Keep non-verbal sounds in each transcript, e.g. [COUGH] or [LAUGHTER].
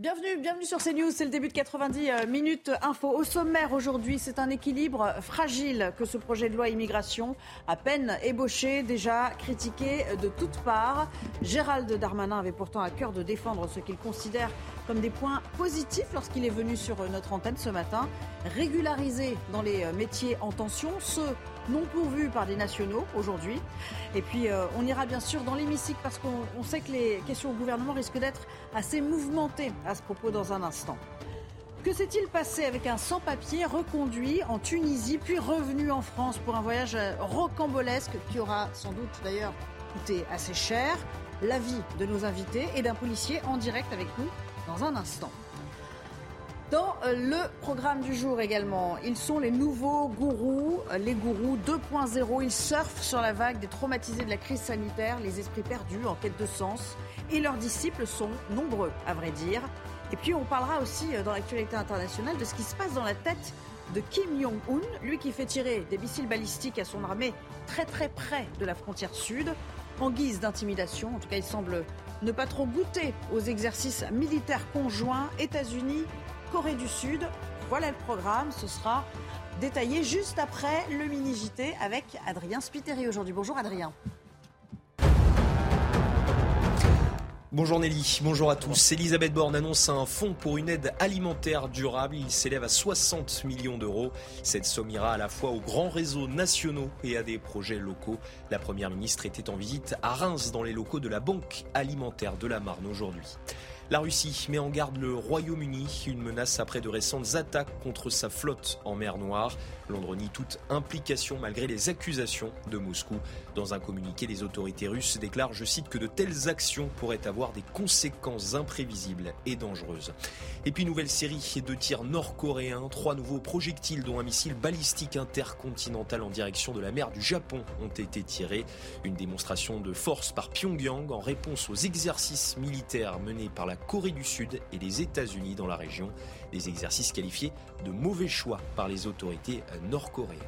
Bienvenue, bienvenue sur CNews, c'est le début de 90 euh, minutes info. Au sommaire aujourd'hui, c'est un équilibre fragile que ce projet de loi immigration, à peine ébauché, déjà critiqué de toutes parts. Gérald Darmanin avait pourtant à cœur de défendre ce qu'il considère comme des points positifs lorsqu'il est venu sur notre antenne ce matin. Régulariser dans les euh, métiers en tension ceux non pourvus par des nationaux aujourd'hui. Et puis euh, on ira bien sûr dans l'hémicycle parce qu'on sait que les questions au gouvernement risquent d'être assez mouvementées à ce propos dans un instant. Que s'est-il passé avec un sans-papier reconduit en Tunisie puis revenu en France pour un voyage euh, rocambolesque qui aura sans doute d'ailleurs coûté assez cher? L'avis de nos invités et d'un policier en direct avec nous dans un instant. Dans euh, le programme du jour également, ils sont les nouveaux gourous, euh, les gourous 2.0. Ils surfent sur la vague des traumatisés de la crise sanitaire, les esprits perdus en quête de sens. Et leurs disciples sont nombreux, à vrai dire. Et puis on parlera aussi euh, dans l'actualité internationale de ce qui se passe dans la tête de Kim Jong-un, lui qui fait tirer des missiles balistiques à son armée très très près de la frontière sud, en guise d'intimidation. En tout cas, il semble ne pas trop goûter aux exercices militaires conjoints États-Unis Corée du Sud. Voilà le programme, ce sera détaillé juste après le mini-JT avec Adrien Spiteri aujourd'hui. Bonjour Adrien. Bonjour Nelly, bonjour à tous. Elisabeth Borne annonce un fonds pour une aide alimentaire durable. Il s'élève à 60 millions d'euros. Cette somme ira à la fois aux grands réseaux nationaux et à des projets locaux. La Première ministre était en visite à Reims dans les locaux de la Banque alimentaire de la Marne aujourd'hui. La Russie met en garde le Royaume-Uni, une menace après de récentes attaques contre sa flotte en mer Noire. Londres nie toute implication malgré les accusations de Moscou. Dans un communiqué, les autorités russes déclarent, je cite, que de telles actions pourraient avoir des conséquences imprévisibles et dangereuses. Et puis nouvelle série de tirs nord-coréens, trois nouveaux projectiles dont un missile balistique intercontinental en direction de la mer du Japon ont été tirés. Une démonstration de force par Pyongyang en réponse aux exercices militaires menés par la Corée du Sud et les États-Unis dans la région. Des exercices qualifiés de mauvais choix par les autorités nord-coréennes.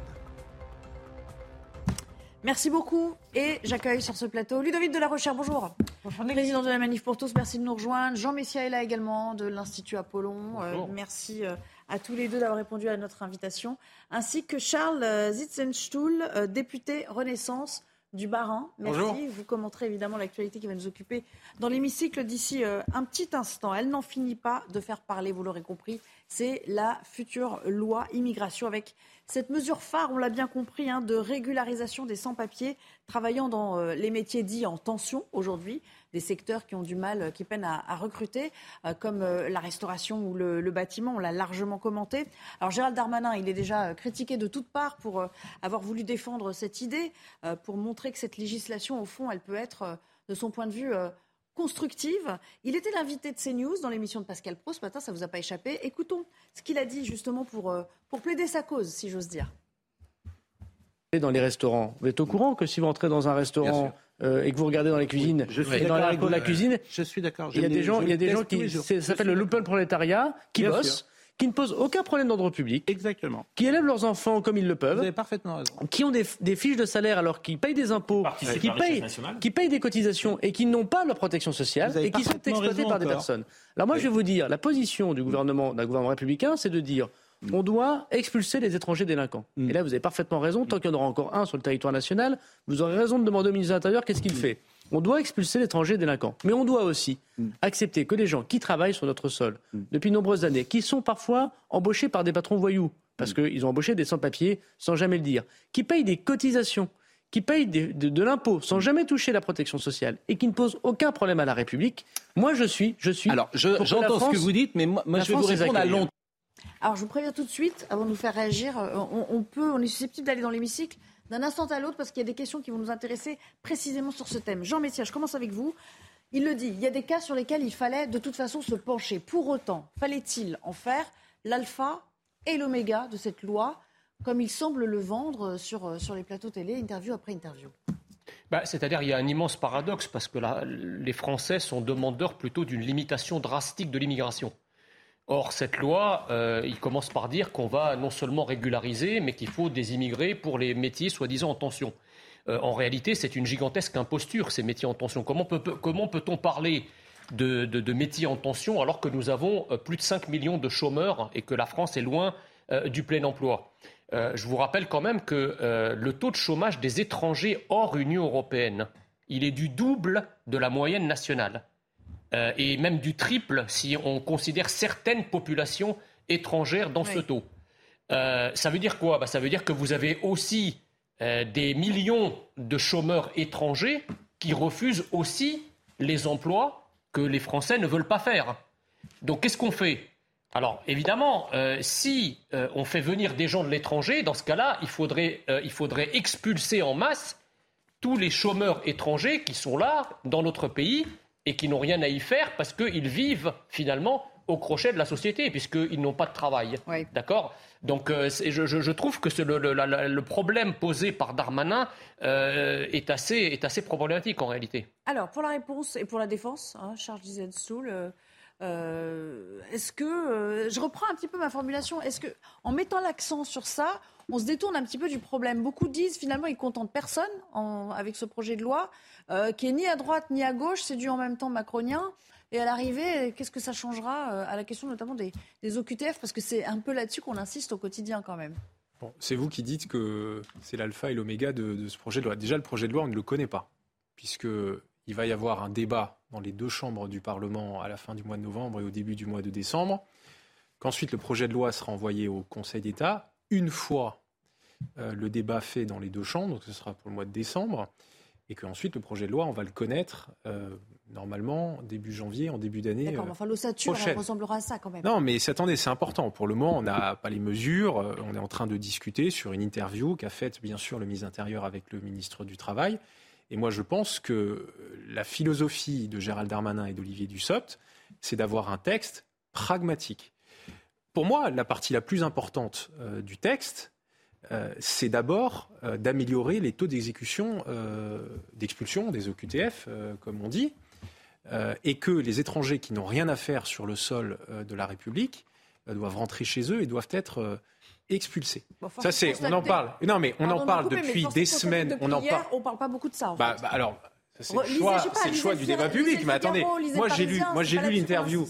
Merci beaucoup. Et j'accueille sur ce plateau Ludovic de la Recherche. Bonjour. Bonjour. Président de la Manif pour tous, merci de nous rejoindre. Jean Messia est là également de l'Institut Apollon. Euh, merci euh, à tous les deux d'avoir répondu à notre invitation. Ainsi que Charles euh, Zitzenstuhl, député Renaissance du Barin. Merci. Bonjour. Vous commenterez évidemment l'actualité qui va nous occuper dans l'hémicycle d'ici euh, un petit instant. Elle n'en finit pas de faire parler, vous l'aurez compris. C'est la future loi immigration avec cette mesure phare, on l'a bien compris, hein, de régularisation des sans-papiers travaillant dans euh, les métiers dits en tension aujourd'hui, des secteurs qui ont du mal, euh, qui peinent à, à recruter, euh, comme euh, la restauration ou le, le bâtiment. On l'a largement commenté. Alors Gérald Darmanin, il est déjà critiqué de toutes parts pour euh, avoir voulu défendre cette idée, euh, pour montrer que cette législation, au fond, elle peut être, euh, de son point de vue, euh, constructive. Il était l'invité de CNews dans l'émission de Pascal Pro ce matin, ça ne vous a pas échappé. Écoutons ce qu'il a dit justement pour, pour plaider sa cause, si j'ose dire. dans les restaurants. Vous êtes au courant que si vous entrez dans un restaurant euh, et que vous regardez dans les cuisines, Je suis et dans la, cuisine, Je suis d'accord. il y a des gens, il y a des gens qui, ça s'appelle le lumpen prolétariat, qui bossent, qui ne posent aucun problème d'ordre public, Exactement. qui élèvent leurs enfants comme ils le Vous peuvent, avez parfaitement raison. qui ont des, des fiches de salaire alors qu'ils payent des impôts, qui payent, qui payent des cotisations et qui n'ont pas leur protection sociale et qui sont exploités par des personnes. Alors moi, je vais vous dire, la position du gouvernement, d'un gouvernement républicain, c'est de dire on doit expulser les étrangers délinquants. Mm. Et là, vous avez parfaitement raison. Tant qu'il y en aura encore un sur le territoire national, vous aurez raison de demander au ministre de l'Intérieur qu'est-ce Mm. qu'il fait. On doit expulser l'étranger délinquant. Mais on doit aussi Mm. accepter que les gens qui travaillent sur notre sol depuis de nombreuses années, qui sont parfois embauchés par des patrons voyous, Mm. parce qu'ils ont embauché des sans-papiers sans jamais le dire, qui payent des cotisations, qui payent de, de l'impôt sans jamais toucher la protection sociale et qui ne posent aucun problème à la République, moi je suis, je suis. Alors, je- j'entends ce que vous dites, mais moi, je vais vous répondre à accueille. Alors je vous préviens tout de suite, avant de nous faire réagir, euh, on, peut, on est susceptible d'aller dans l'hémicycle d'un instant à l'autre parce qu'il y a des questions qui vont nous intéresser précisément sur ce thème. Jean Messia, je commence avec vous. Il le dit, il y a des cas sur lesquels il fallait de toute façon se pencher. Pour autant, fallait-il en faire l'alpha et l'oméga de cette loi, comme il semble le vendre sur, sur les plateaux télé, interview après interview? Bah, C'est-à-dire qu'il y a un immense paradoxe parce que les Français sont demandeurs plutôt d'une limitation drastique de l'immigration. Or, cette loi, euh, il commence par dire qu'on va non seulement régulariser, mais qu'il faut des immigrés pour les métiers soi-disant en tension. Euh, en réalité, c'est une gigantesque imposture, ces métiers en tension. Comment, peut, on parler de, métiers en tension alors que nous avons euh, plus de 5 millions de chômeurs et que la France est loin du plein emploi? Je vous rappelle quand même que le taux de chômage des étrangers hors Union européenne, il est du double de la moyenne nationale. Euh, et même du triple si on considère certaines populations étrangères dans ce taux. Euh, ça veut dire quoi? Bah, Ça veut dire que vous avez aussi euh, des millions de chômeurs étrangers qui refusent aussi les emplois que les Français ne veulent pas faire. Donc qu'est-ce qu'on fait? Alors évidemment, si on fait venir des gens de l'étranger, dans ce cas-là, il faudrait, il faudrait expulser en masse tous les chômeurs étrangers qui sont là dans notre pays et qui n'ont rien à y faire parce qu'ils vivent finalement au crochet de la société, puisqu'ils n'ont pas de travail. D'accord? Donc euh, je, trouve que le, problème posé par Darmanin euh, est, assez, est assez problématique en réalité. Alors, pour la réponse et pour la défense, hein, Charles Soul, euh, est-ce que. je reprends un petit peu ma formulation. Est-ce que, en mettant l'accent sur ça, on se détourne un petit peu du problème? Beaucoup disent finalement, ils contentent personne avec ce projet de loi. Euh, qui est ni à droite ni à gauche, c'est du en même temps macronien. Et à l'arrivée, qu'est-ce que ça changera euh, à la question notamment des, OQTF Parce que c'est un peu là-dessus qu'on insiste au quotidien quand même. c'est vous qui dites que c'est l'alpha et l'oméga de, ce projet de loi. Déjà, le projet de loi, on ne le connaît pas, puisqu'il va y avoir un débat dans les deux chambres du Parlement à la fin du mois de novembre et au début du mois de décembre, qu'ensuite le projet de loi sera envoyé au Conseil d'État. Une fois euh, le débat fait dans les deux chambres, donc ce sera pour le mois de décembre, et qu'ensuite le projet de loi, on va le connaître euh, normalement début janvier, en début d'année. D'accord, enfin l'ossature ressemblera à ça quand même. Non, mais attendez, c'est important. Pour le moment, on n'a pas les mesures. Euh, on est en train de discuter sur une interview qu'a faite bien sûr le ministre intérieur avec le ministre du Travail. Et moi, je pense que la philosophie de Gérald Darmanin et d'Olivier Dussopt, c'est d'avoir un texte pragmatique. Pour moi, la partie la plus importante euh, du texte, euh, c'est d'abord euh, d'améliorer les taux d'exécution, d'expulsion des OQTF, comme on dit, et que les étrangers qui n'ont rien à faire sur le sol de la République doivent rentrer chez eux et doivent être expulsés. ça, c'est, on en parle. Non, mais on en parle depuis des semaines. on en parle. On parle pas beaucoup de ça. Bah, bah, alors, c'est le choix, du débat public. Mais attendez, moi j'ai lu, moi j'ai lu l'interview.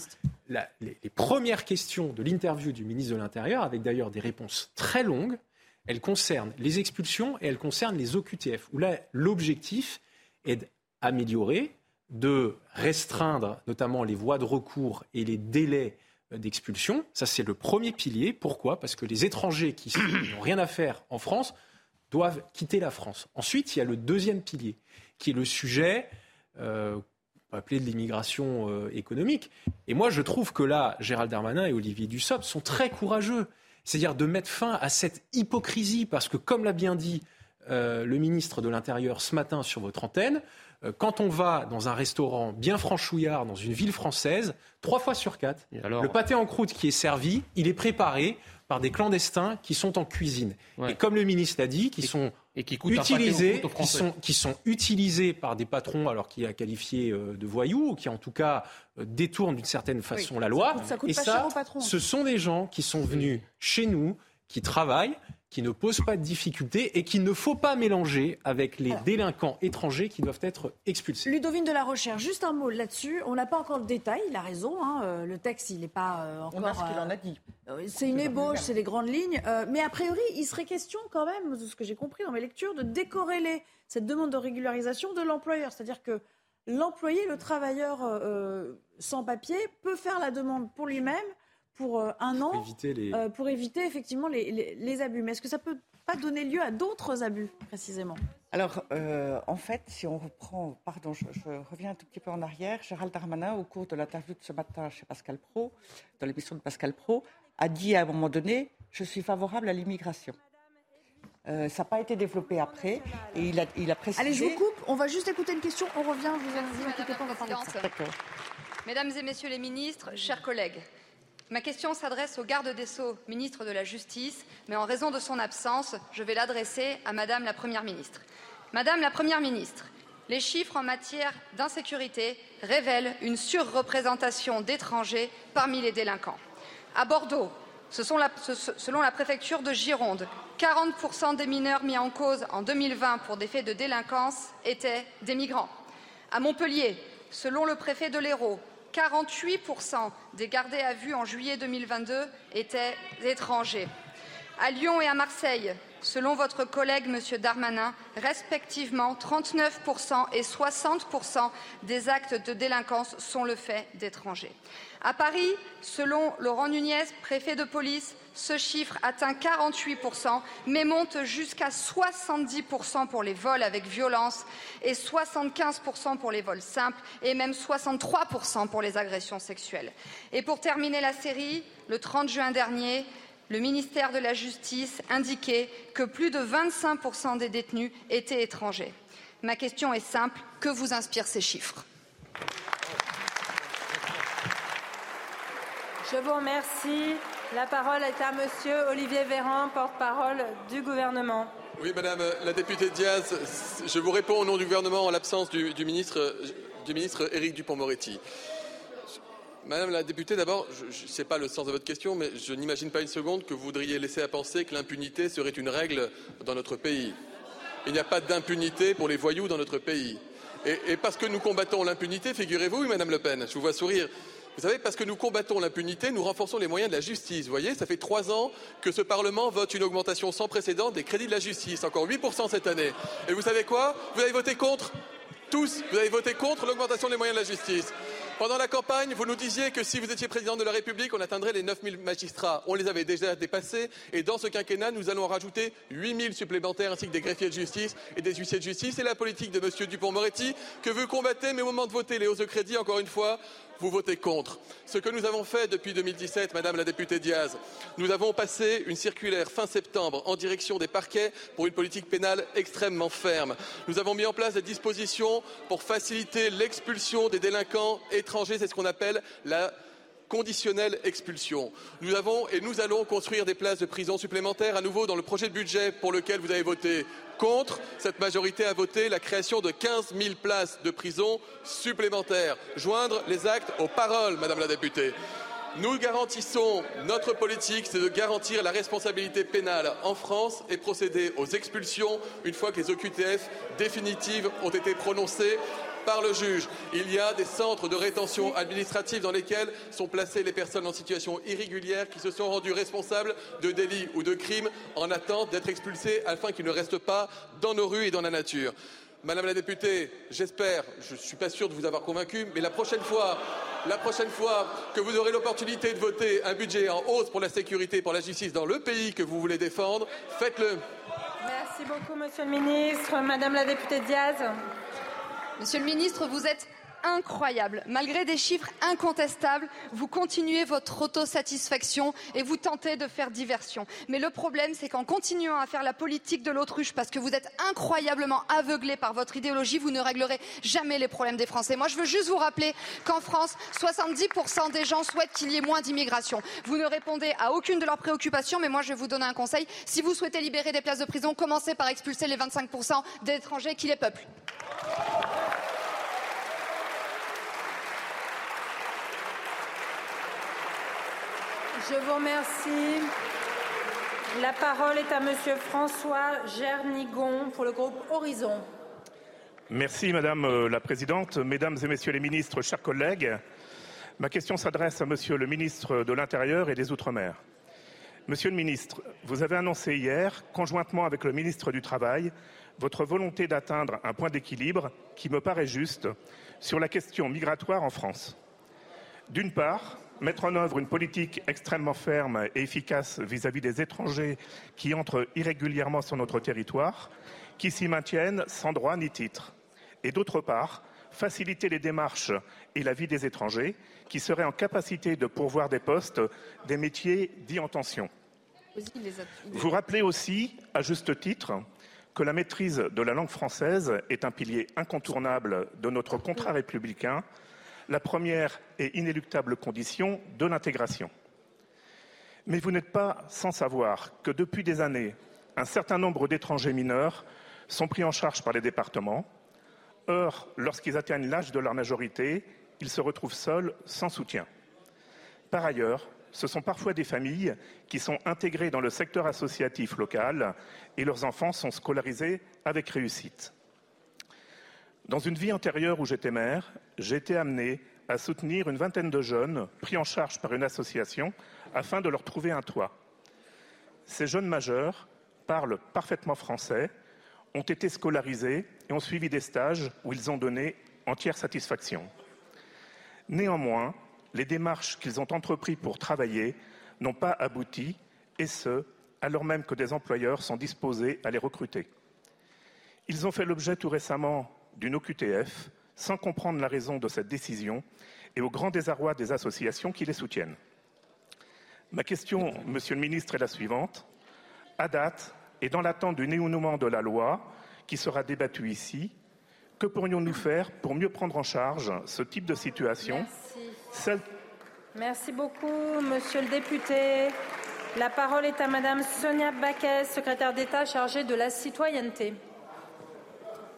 les, les, premières questions de l'interview du ministre de l'Intérieur, avec d'ailleurs des réponses très longues, elle concerne les expulsions et elle concerne les OQTF, où là, l'objectif est d'améliorer, de restreindre notamment les voies de recours et les délais d'expulsion. Ça, c'est le premier pilier. Pourquoi? Parce que les étrangers qui n'ont rien à faire en France doivent quitter la France. Ensuite, il y a le deuxième pilier, qui est le sujet euh, on appeler de l'immigration euh, économique. Et moi, je trouve que là, Gérald Darmanin et Olivier Dussopt sont très courageux c'est-à-dire de mettre fin à cette hypocrisie, parce que comme l'a bien dit euh, le ministre de l'Intérieur ce matin sur votre antenne, quand on va dans un restaurant bien franchouillard dans une ville française, trois fois sur quatre, le pâté en croûte qui est servi, il est préparé par des clandestins qui sont en cuisine. Et comme le ministre l'a dit, qui sont et qui utilisés, qui sont, qui sont utilisés par des patrons alors qu'il a qualifié euh, de voyous ou qui en tout cas euh, détournent d'une certaine façon la loi. et ça, ce sont des gens qui sont venus chez nous, qui travaillent, qui ne posent pas de difficultés et qu'il ne faut pas mélanger avec les délinquants étrangers qui doivent être expulsés. Ludovine de la Recherche, juste un mot là-dessus. On n'a pas encore le détail, il a raison. Hein, euh, le texte, il n'est pas encore. On a ce qu'il en a dit. Euh, c'est une ébauche, c'est les grandes lignes. Euh, mais a priori, il serait question quand même, de ce que j'ai compris dans mes lectures, de décorréler cette demande de régularisation de l'employeur. C'est-à-dire que l'employé, le travailleur sans papier, peut faire la demande pour lui-même pour euh, un an euh, pour éviter effectivement les, abus. Mais est-ce que ça peut pas donner lieu à d'autres abus précisément? Alors, euh, en fait, si on reprend, pardon, je, reviens un tout petit peu en arrière, Gérald Darmanin, au cours de l'interview de ce matin chez Pascal Pro, dans l'émission de Pascal Pro, a dit à un moment donné, je suis favorable à l'immigration. ça n'a pas été développé après. Et il a, il a précisé. Allez, je vous coupe. On va juste écouter une question. On revient. Vous vous inquiétez pas, on va parler de ça. Mesdames et Messieurs les ministres, chers collègues, ma question s'adresse au garde des Sceaux, ministre de la Justice, mais en raison de son absence, je vais l'adresser à Madame la Première ministre. Madame la Première ministre, les chiffres en matière d'insécurité révèlent une surreprésentation d'étrangers parmi les délinquants. À Bordeaux, selon la préfecture de Gironde, 40% des mineurs mis en cause en 2020 pour des faits de délinquance étaient des migrants. À Montpellier, selon le préfet de l'Hérault, 48% des gardés à vue en juillet 2022 étaient étrangers. À Lyon et à Marseille, selon votre collègue M. Darmanin, respectivement 39% et 60% des actes de délinquance sont le fait d'étrangers. À Paris, selon Laurent Nunez, préfet de police, ce chiffre atteint 48%, mais monte jusqu'à 70% pour les vols avec violence et 75% pour les vols simples et même 63% pour les agressions sexuelles. Et pour terminer la série, le 30 juin dernier, le ministère de la Justice indiquait que plus de 25% des détenus étaient étrangers. Ma question est simple, que vous inspirent ces chiffres? Je vous remercie. La parole est à Monsieur Olivier Véran, porte-parole du gouvernement. Oui, Madame la députée Diaz, je vous réponds au nom du gouvernement en l'absence du, ministre, Éric Dupont-Moretti. Madame la députée, d'abord, je ne sais pas le sens de votre question, mais je n'imagine pas une seconde que vous voudriez laisser à penser que l'impunité serait une règle dans notre pays. Il n'y a pas d'impunité pour les voyous dans notre pays. Et, parce que nous combattons l'impunité, figurez-vous, Madame Le Pen, je vous vois sourire, vous savez, parce que nous combattons l'impunité, nous renforçons les moyens de la justice. Vous voyez, ça fait trois ans que ce Parlement vote une augmentation sans précédent des crédits de la justice, encore 8% cette année. Et vous savez quoi? Vous avez voté contre Tous, vous avez voté contre l'augmentation des moyens de la justice. Pendant la campagne, vous nous disiez que si vous étiez président de la République, on atteindrait les 9000 magistrats. On les avait déjà dépassés. Et dans ce quinquennat, nous allons en rajouter 8000 supplémentaires, ainsi que des greffiers de justice et des huissiers de justice. C'est la politique de M. Dupont-Moretti que vous combattez, mais au moment de voter les hausses de crédit, encore une fois, vous votez contre. Ce que nous avons fait depuis 2017, Madame la députée Diaz, nous avons passé une circulaire fin septembre en direction des parquets pour une politique pénale extrêmement ferme. Nous avons mis en place des dispositions pour faciliter l'expulsion des délinquants étrangers, c'est ce qu'on appelle la conditionnelle expulsion. Nous avons et nous allons construire des places de prison supplémentaires à nouveau dans le projet de budget pour lequel vous avez voté contre. Cette majorité a voté la création de 15 000 places de prison supplémentaires. Joindre les actes aux paroles, Madame la députée. Nous garantissons, notre politique, c'est de garantir la responsabilité pénale en France et procéder aux expulsions une fois que les OQTF définitives ont été prononcées par le juge. Il y a des centres de rétention administrative dans lesquels sont placées les personnes en situation irrégulière qui se sont rendues responsables de délits ou de crimes en attente d'être expulsées afin qu'ils ne restent pas dans nos rues et dans la nature. Madame la députée, j'espère, je ne suis pas sûr de vous avoir convaincu, mais la prochaine fois, la prochaine fois que vous aurez l'opportunité de voter un budget en hausse pour la sécurité et pour la justice dans le pays que vous voulez défendre, faites-le. Merci beaucoup, Monsieur le Ministre. Madame la députée Diaz. Monsieur le ministre, vous êtes incroyable. Malgré des chiffres incontestables, vous continuez votre autosatisfaction et vous tentez de faire diversion. Mais le problème, c'est qu'en continuant à faire la politique de l'autruche, parce que vous êtes incroyablement aveuglé par votre idéologie, vous ne réglerez jamais les problèmes des Français. Moi, je veux juste vous rappeler qu'en France, 70% des gens souhaitent qu'il y ait moins d'immigration. Vous ne répondez à aucune de leurs préoccupations, mais moi, je vais vous donner un conseil. Si vous souhaitez libérer des places de prison, commencez par expulser les 25% d'étrangers qui les peuplent. Je vous remercie. La parole est à Monsieur François Gernigon pour le groupe Horizon. Merci Madame euh, la Présidente, Mesdames et Messieurs les ministres, chers collègues. Ma question s'adresse à Monsieur le ministre de l'Intérieur et des Outre-mer. Monsieur le ministre, vous avez annoncé hier, conjointement avec le ministre du Travail, votre volonté d'atteindre un point d'équilibre qui me paraît juste sur la question migratoire en France. D'une part, mettre en œuvre une politique extrêmement ferme et efficace vis-à-vis des étrangers qui entrent irrégulièrement sur notre territoire, qui s'y maintiennent sans droit ni titre. Et d'autre part, faciliter les démarches et la vie des étrangers qui seraient en capacité de pourvoir des postes des métiers dits en tension. Vous rappelez aussi, à juste titre, que la maîtrise de la langue française est un pilier incontournable de notre contrat républicain, la première et inéluctable condition de l'intégration. Mais vous n'êtes pas sans savoir que depuis des années, un certain nombre d'étrangers mineurs sont pris en charge par les départements. Or, lorsqu'ils atteignent l'âge de leur majorité, ils se retrouvent seuls, sans soutien. Par ailleurs, ce sont parfois des familles qui sont intégrées dans le secteur associatif local et leurs enfants sont scolarisés avec réussite. Dans une vie antérieure où j'étais maire, j'ai été amené à soutenir une vingtaine de jeunes pris en charge par une association afin de leur trouver un toit. Ces jeunes majeurs parlent parfaitement français, ont été scolarisés et ont suivi des stages où ils ont donné entière satisfaction. Néanmoins, les démarches qu'ils ont entreprises pour travailler n'ont pas abouti, et ce, alors même que des employeurs sont disposés à les recruter. Ils ont fait l'objet tout récemment d'une OQTF, sans comprendre la raison de cette décision et au grand désarroi des associations qui les soutiennent. Ma question, Monsieur le ministre, est la suivante. À date, et dans l'attente du néonouement de la loi qui sera débattue ici, que pourrions-nous faire pour mieux prendre en charge ce type de situation? Merci beaucoup, Monsieur le député. La parole est à Madame Sonia Baquet, secrétaire d'État chargée de la citoyenneté.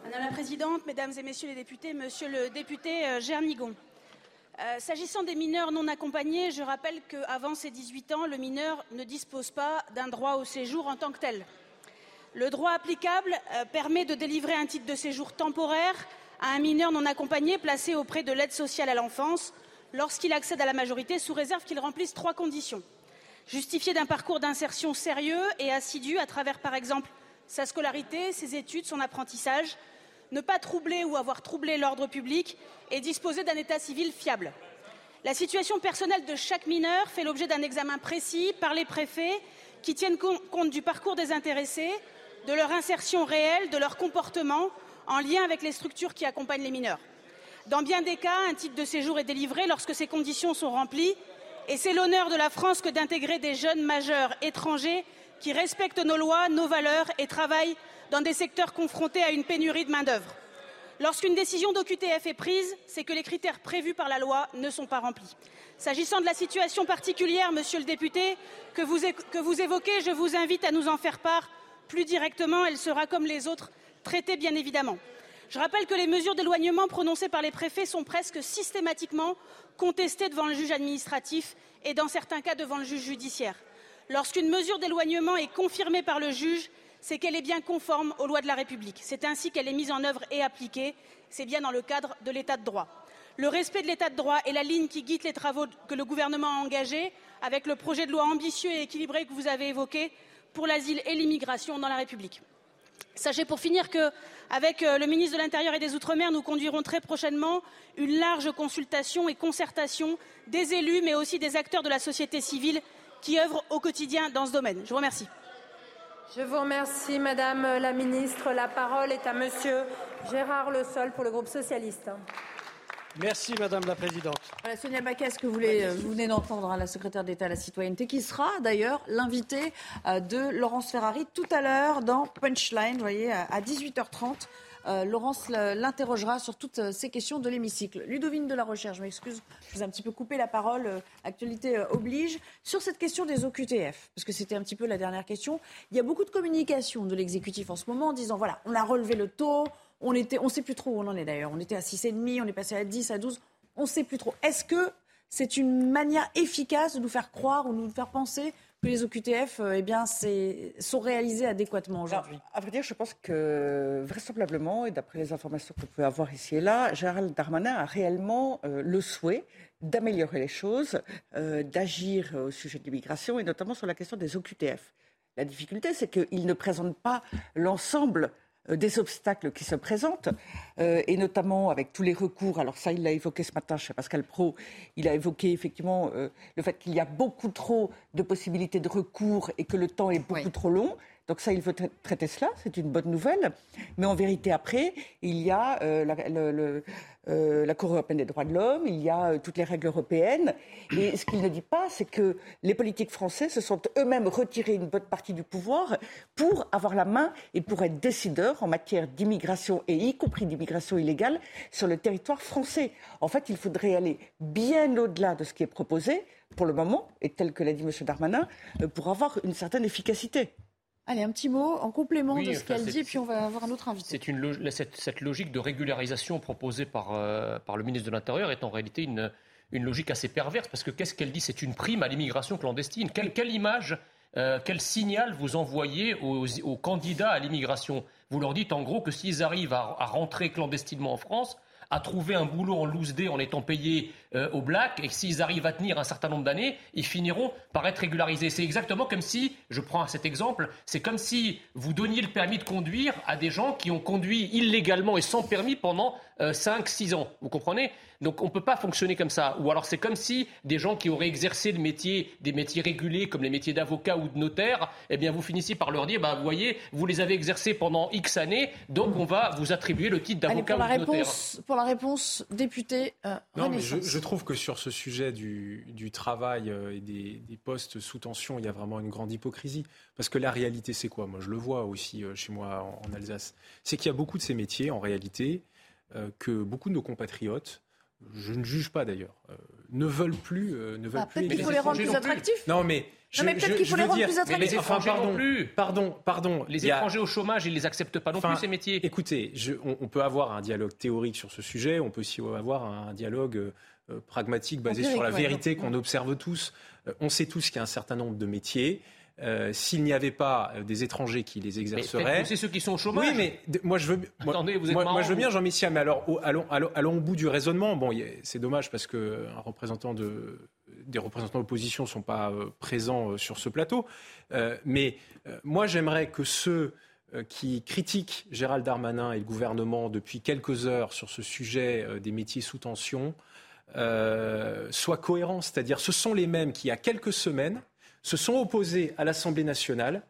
Madame la Présidente, Mesdames et Messieurs les députés, Monsieur le député euh, Gernigon. Euh, s'agissant des mineurs non accompagnés, je rappelle qu'avant ses 18 ans, le mineur ne dispose pas d'un droit au séjour en tant que tel. Le droit applicable euh, permet de délivrer un titre de séjour temporaire à un mineur non accompagné placé auprès de l'aide sociale à l'enfance lorsqu'il accède à la majorité, sous réserve qu'il remplisse trois conditions. Justifier d'un parcours d'insertion sérieux et assidu à travers, par exemple, sa scolarité, ses études, son apprentissage, ne pas troubler ou avoir troublé l'ordre public et disposer d'un état civil fiable. La situation personnelle de chaque mineur fait l'objet d'un examen précis par les préfets qui tiennent compte du parcours des intéressés, de leur insertion réelle, de leur comportement en lien avec les structures qui accompagnent les mineurs. Dans bien des cas, un titre de séjour est délivré lorsque ces conditions sont remplies, et c'est l'honneur de la France que d'intégrer des jeunes majeurs étrangers qui respectent nos lois, nos valeurs et travaillent dans des secteurs confrontés à une pénurie de main-d'œuvre. Lorsqu'une décision d'OQTF est prise, c'est que les critères prévus par la loi ne sont pas remplis. S'agissant de la situation particulière, monsieur le député, que vous, que vous évoquez, je vous invite à nous en faire part plus directement. Elle sera, comme les autres, traitée bien évidemment. Je rappelle que les mesures d'éloignement prononcées par les préfets sont presque systématiquement contestées devant le juge administratif et dans certains cas devant le juge judiciaire. Lorsqu'une mesure d'éloignement est confirmée par le juge, c'est qu'elle est bien conforme aux lois de la République. C'est ainsi qu'elle est mise en œuvre et appliquée. C'est bien dans le cadre de l'état de droit. Le respect de l'état de droit est la ligne qui guide les travaux que le gouvernement a engagés avec le projet de loi ambitieux et équilibré que vous avez évoqué pour l'asile et l'immigration dans la République. Sachez pour finir qu'avec euh, le ministre de l'Intérieur et des Outre-mer, nous conduirons très prochainement une large consultation et concertation des élus, mais aussi des acteurs de la société civile qui œuvrent au quotidien dans ce domaine. Je vous remercie. Je vous remercie, Madame la Ministre. La parole est à Monsieur Gérard Le Sol pour le groupe socialiste. Merci Madame la Présidente. Sonia Baquet, ce que vous, venez d'entendre, hein, la secrétaire d'État à la citoyenneté, qui sera d'ailleurs l'invité euh, de Laurence Ferrari tout à l'heure dans Punchline, vous voyez, à 18h30. Euh, Laurence l'interrogera sur toutes euh, ces questions de l'hémicycle. Ludovine de la Recherche, je m'excuse, je vous ai un petit peu coupé la parole, actualité oblige. Sur cette question des OQTF, parce que c'était un petit peu la dernière question, il y a beaucoup de communication de l'exécutif en ce moment en disant voilà, on a relevé le taux, on était, on sait plus trop où on en est d'ailleurs. On était à 6,5, on est passé à 10, à 12. On ne sait plus trop. Est-ce que c'est une manière efficace de nous faire croire ou de nous faire penser que les OQTF euh, eh bien, sont réalisés adéquatement aujourd'hui À vrai dire, je pense que vraisemblablement, et d'après les informations qu'on peut avoir ici et là, Gérald Darmanin a réellement euh, le souhait d'améliorer les choses, euh, d'agir au sujet de l'immigration et notamment sur la question des OQTF. La difficulté, c'est qu'il ne présente pas l'ensemble des obstacles qui se présentent, euh, et notamment avec tous les recours. Alors ça, il l'a évoqué ce matin chez Pascal Pro. Il a évoqué effectivement euh, le fait qu'il y a beaucoup trop de possibilités de recours et que le temps est beaucoup trop long. Donc ça, il veut traiter cela, c'est une bonne nouvelle. Mais en vérité, après, il y a euh, euh, la Cour européenne des droits de l'homme, il y a euh, toutes les règles européennes. Et ce qu'il ne dit pas, c'est que les politiques français se sont eux-mêmes retirés une bonne partie du pouvoir pour avoir la main et pour être décideurs en matière d'immigration et y compris d'immigration illégale sur le territoire français. En fait, il faudrait aller bien au-delà de ce qui est proposé pour le moment, et tel que l'a dit M. Darmanin, pour avoir une certaine efficacité. Allez, un petit mot en complément de ce qu'elle dit, puis on va avoir un autre invité. C'est une cette, logique de régularisation proposée par, euh, par le ministre de l'Intérieur est en réalité une, une logique assez perverse, parce que qu'est-ce qu'elle dit? C'est une prime à l'immigration clandestine. Quelle, quelle image, euh, quel signal vous envoyez aux, aux candidats à l'immigration? Vous leur dites en gros que s'ils arrivent à, à rentrer clandestinement en France, à trouver un boulot en loose day en étant payés euh, au black et s'ils arrivent à tenir un certain nombre d'années, ils finiront par être régularisés. C'est exactement comme si, je prends cet exemple, c'est comme si vous donniez le permis de conduire à des gens qui ont conduit illégalement et sans permis pendant 5-6 euh, ans. Vous comprenez? Donc on ne peut pas fonctionner comme ça. Ou alors c'est comme si des gens qui auraient exercé le métier, des métiers régulés comme les métiers d'avocat ou de notaire, eh bien vous finissez par leur dire, bah, vous voyez, vous les avez exercés pendant X années, donc on va vous attribuer le titre d'avocat ou de notaire. Pour la réponse, député. Euh, non, mais je, trouve que sur ce sujet du, travail euh, et des, postes sous tension, il y a vraiment une grande hypocrisie. Parce que la réalité, c'est quoi? Moi, je le vois aussi euh, chez moi en, en Alsace. C'est qu'il y a beaucoup de ces métiers, en réalité, que beaucoup de nos compatriotes je ne juge pas d'ailleurs, euh, ne veulent plus. Euh, ne veulent peut-être qu'il faut les rendre plus attractifs. Non, mais. non, mais peut-être qu'il faut les rendre plus attractifs. les étrangers pardon, non plus. Pardon, pardon. Les étrangers au chômage, ils ne les acceptent pas non plus, ces métiers. Écoutez, on, peut avoir un dialogue théorique sur ce sujet, on peut aussi avoir un dialogue euh, pragmatique basé sur la vérité qu'on observe tous. on sait tous qu'il y a un certain nombre de métiers euh, s'il n'y avait pas euh, des étrangers qui les exerceraient. C'est ceux qui sont au chômage. Oui, mais moi je veux, moi, moi, je veux bien, Jean Messia, mais alors allons, allons, allons, au bout du raisonnement. Bon, c'est dommage parce que un représentant de, des représentants de l'opposition ne sont pas euh, présents sur ce plateau. mais moi, j'aimerais que ceux qui critiquent Gérald Darmanin et le gouvernement depuis quelques heures sur ce sujet des métiers sous tension soient cohérents. C'est-à-dire, ce sont les mêmes qui, il y a quelques semaines, se sont opposés à l'Assemblée nationale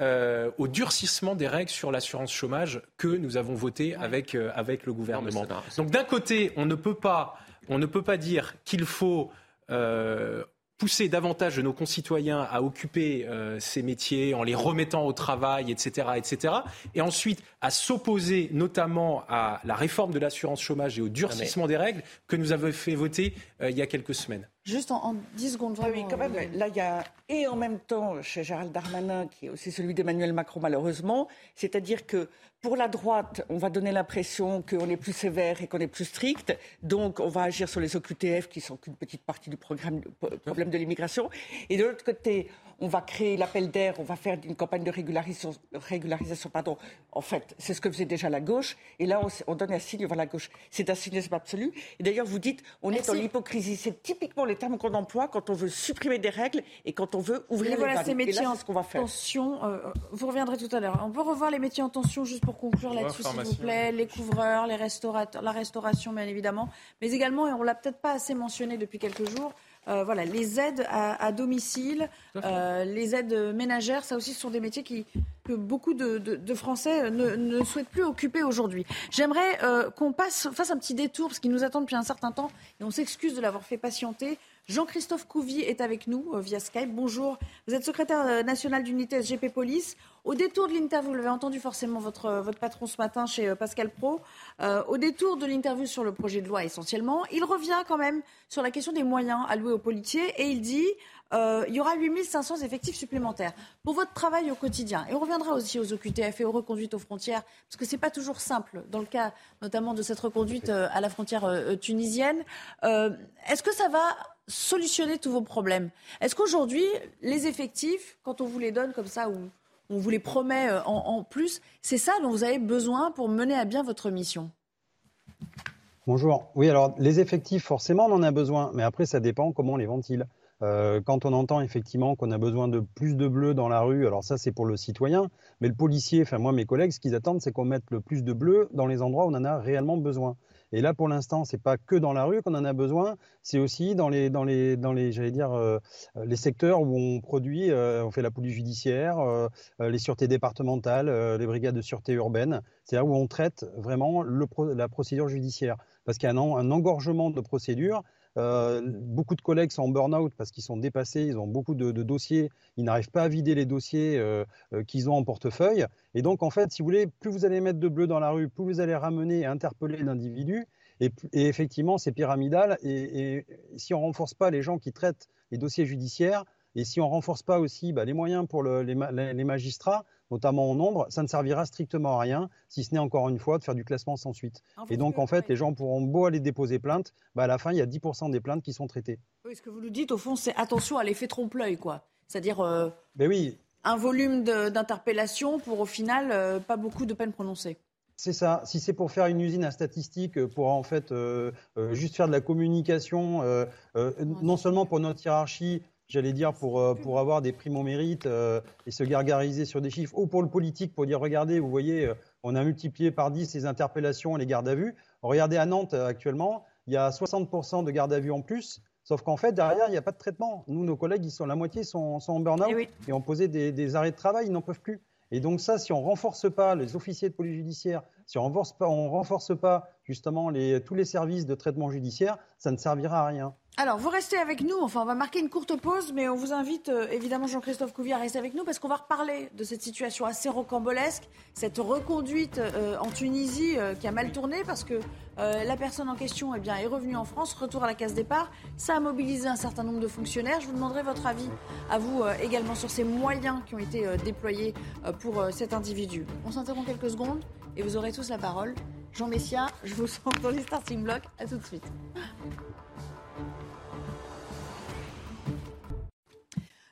euh, au durcissement des règles sur l'assurance chômage que nous avons voté avec, euh, avec le gouvernement. Donc d'un côté, on ne peut pas, on ne peut pas dire qu'il faut euh, pousser davantage de nos concitoyens à occuper ces métiers en les remettant au travail, etc., etc., et ensuite à s'opposer notamment à la réforme de l'assurance chômage et au durcissement des règles que nous avons fait voter il y a quelques semaines. Juste en, 10 secondes, vraiment. Oui, quand même. Euh, là, il y a, et en même temps, chez Gérald Darmanin, qui est aussi celui d'Emmanuel Macron, malheureusement, c'est-à-dire que pour la droite, on va donner l'impression qu'on est plus sévère et qu'on est plus strict. Donc, on va agir sur les OQTF, qui sont qu'une petite partie du programme, problème de l'immigration. Et de l'autre côté, on va créer l'appel d'air, on va faire une campagne de régularisation, régularisation pardon. En fait, c'est ce que faisait déjà la gauche. Et là, on, donne un signe vers la gauche. C'est un cynisme absolu. Et d'ailleurs, vous dites, on est dans l'hypocrisie. C'est typiquement les termes qu'on emploie quand on veut supprimer des règles et quand on veut ouvrir les voilà, ces métiers en ce qu'on va faire. tension. Euh, vous reviendrez tout à l'heure. On peut revoir les métiers en tension juste pour conclure là-dessus, s'il vous plaît. Les couvreurs, les restaurateurs, la restauration, bien évidemment. Mais également, et on l'a peut-être pas assez mentionné depuis quelques jours, euh, voilà, les aides à, domicile, euh, les aides ménagères, ça aussi, ce sont des métiers qui, que beaucoup de, Français ne, souhaitent plus occuper aujourd'hui. J'aimerais euh, qu'on passe, fasse un petit détour, parce qu'il nous attend depuis un certain temps, et on s'excuse de l'avoir fait patienter. Jean-Christophe Couvi est avec nous via Skype. Bonjour. Vous êtes secrétaire national d'unité SGP Police. Au détour de l'interview, vous l'avez entendu forcément votre, votre patron ce matin chez euh, Pascal Pro, euh, au détour de l'interview sur le projet de loi essentiellement, il revient quand même sur la question des moyens alloués aux policiers et il dit euh, il y aura 8500 effectifs supplémentaires pour votre travail au quotidien. Et on reviendra aussi aux OQTF et aux reconduites aux frontières, parce que ce n'est pas toujours simple, dans le cas notamment de cette reconduite à la frontière tunisienne. Est-ce que ça va solutionner tous vos problèmes Est-ce qu'aujourd'hui, les effectifs, quand on vous les donne comme ça, ou on vous les promet euh, en, plus. C'est ça dont vous avez besoin pour mener à bien votre mission? Bonjour. Oui, alors les effectifs, forcément, on en a besoin, mais après, ça dépend comment on les ventile. Euh, quand on entend effectivement qu'on a besoin de plus de bleus dans la rue, alors ça c'est pour le citoyen, mais le policier, enfin moi mes collègues, ce qu'ils attendent c'est qu'on mette le plus de bleus dans les endroits où on en a réellement besoin. Et là, pour l'instant, c'est pas que dans la rue qu'on en a besoin, c'est aussi dans les, dans les, dans les, j'allais dire, euh, les secteurs où on produit, euh, on fait la police judiciaire, euh, les sûretés départementales, les brigades de sûreté urbaine, c'est-à-dire où on traite vraiment la procédure judiciaire. Parce qu'il y a un, un engorgement de procédures euh, beaucoup de collègues sont en burn-out parce qu'ils sont dépassés, ils ont beaucoup de, dossiers, ils n'arrivent pas à vider les dossiers euh, euh, qu'ils ont en portefeuille. Et donc, en fait, si vous voulez, plus vous allez mettre de bleu dans la rue, plus vous allez ramener et interpeller l'individu. Et, effectivement, c'est pyramidal. Et, si on renforce pas les gens qui traitent les dossiers judiciaires, et si on renforce pas aussi bah, les moyens pour les, magistrats, notamment en nombre, ça ne servira strictement à rien, si ce n'est encore une fois de faire du classement sans suite. et donc, en fait, les gens pourront beau aller déposer plainte, bah, à la fin, il y a 10% des plaintes qui sont traitées. Oui, ce que vous nous dites, au fond, c'est attention à l'effet trompe-l'œil, quoi. C'est-à-dire euh, ben oui. un volume d'interpellation pour, au final, euh, pas beaucoup de peines prononcées. C'est ça. Si c'est pour faire une usine à statistiques, euh, pour en fait juste faire de la communication, non seulement pour notre hiérarchie, j'allais dire, pour, euh, pour avoir des primo mérites euh, et se gargariser sur des chiffres, ou pour le politique, pour dire, regardez, vous voyez, euh, on a multiplié par 10 les interpellations et les gardes à vue. Regardez à Nantes actuellement, il y a 60% de gardes à vue en plus, sauf qu'en fait, derrière, il n'y a pas de traitement. Nous, nos collègues, ils sont, la moitié sont, sont en burn-out et, eh ont posé des, des arrêts de travail, ils n'en peuvent plus. Et donc ça, si on renforce pas les officiers de police judiciaire, si on renforce pas, on renforce pas justement tous les services de traitement judiciaire, ça ne servira à rien. Alors, vous restez avec nous. Enfin, on va marquer une courte pause, mais on vous invite euh, évidemment, Jean-Christophe Couvier, à rester avec nous parce qu'on va reparler de cette situation assez rocambolesque, cette reconduite euh, en Tunisie euh, qui a mal tourné parce que la personne en question eh bien, est revenue en France, retour à la case départ. Ça a mobilisé un certain nombre de fonctionnaires. Je vous demanderai votre avis à vous également sur ces moyens qui ont été déployés pour cet individu. On s'interrompt quelques secondes et vous aurez tous la parole. Jean Messia, je vous sens dans les starting blocks. À tout de suite.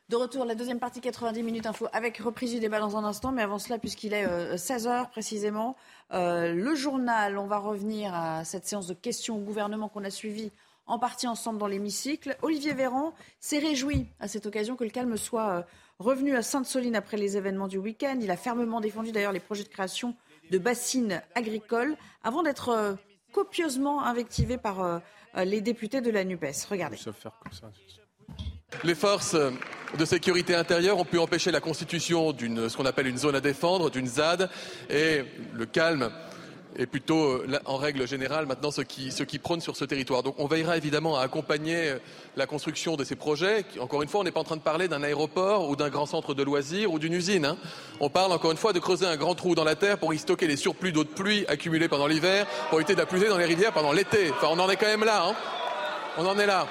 De retour, la deuxième partie 90 minutes info avec reprise du débat dans un instant. Mais avant cela, puisqu'il est 16h euh, précisément, euh, le journal, on va revenir à cette séance de questions au gouvernement qu'on a suivie en partie ensemble dans l'hémicycle. Olivier Véran s'est réjoui à cette occasion que le calme soit euh, revenu à Sainte-Soline après les événements du week-end. Il a fermement défendu d'ailleurs les projets de création de bassines agricoles avant d'être copieusement invectivé par les députés de la NUPES. Regardez. Les forces de sécurité intérieure ont pu empêcher la constitution d'une ce qu'on appelle une zone à défendre, d'une ZAD, et le calme est plutôt, euh, en règle générale, maintenant ce qui, qui prône sur ce territoire. Donc on veillera évidemment à accompagner euh, la construction de ces projets. Encore une fois, on n'est pas en train de parler d'un aéroport ou d'un grand centre de loisirs ou d'une usine. Hein. On parle encore une fois de creuser un grand trou dans la terre pour y stocker les surplus d'eau de pluie accumulés pendant l'hiver, pour éviter d'appuyer dans les rivières pendant l'été. Enfin, on en est quand même là. Hein. On en est là.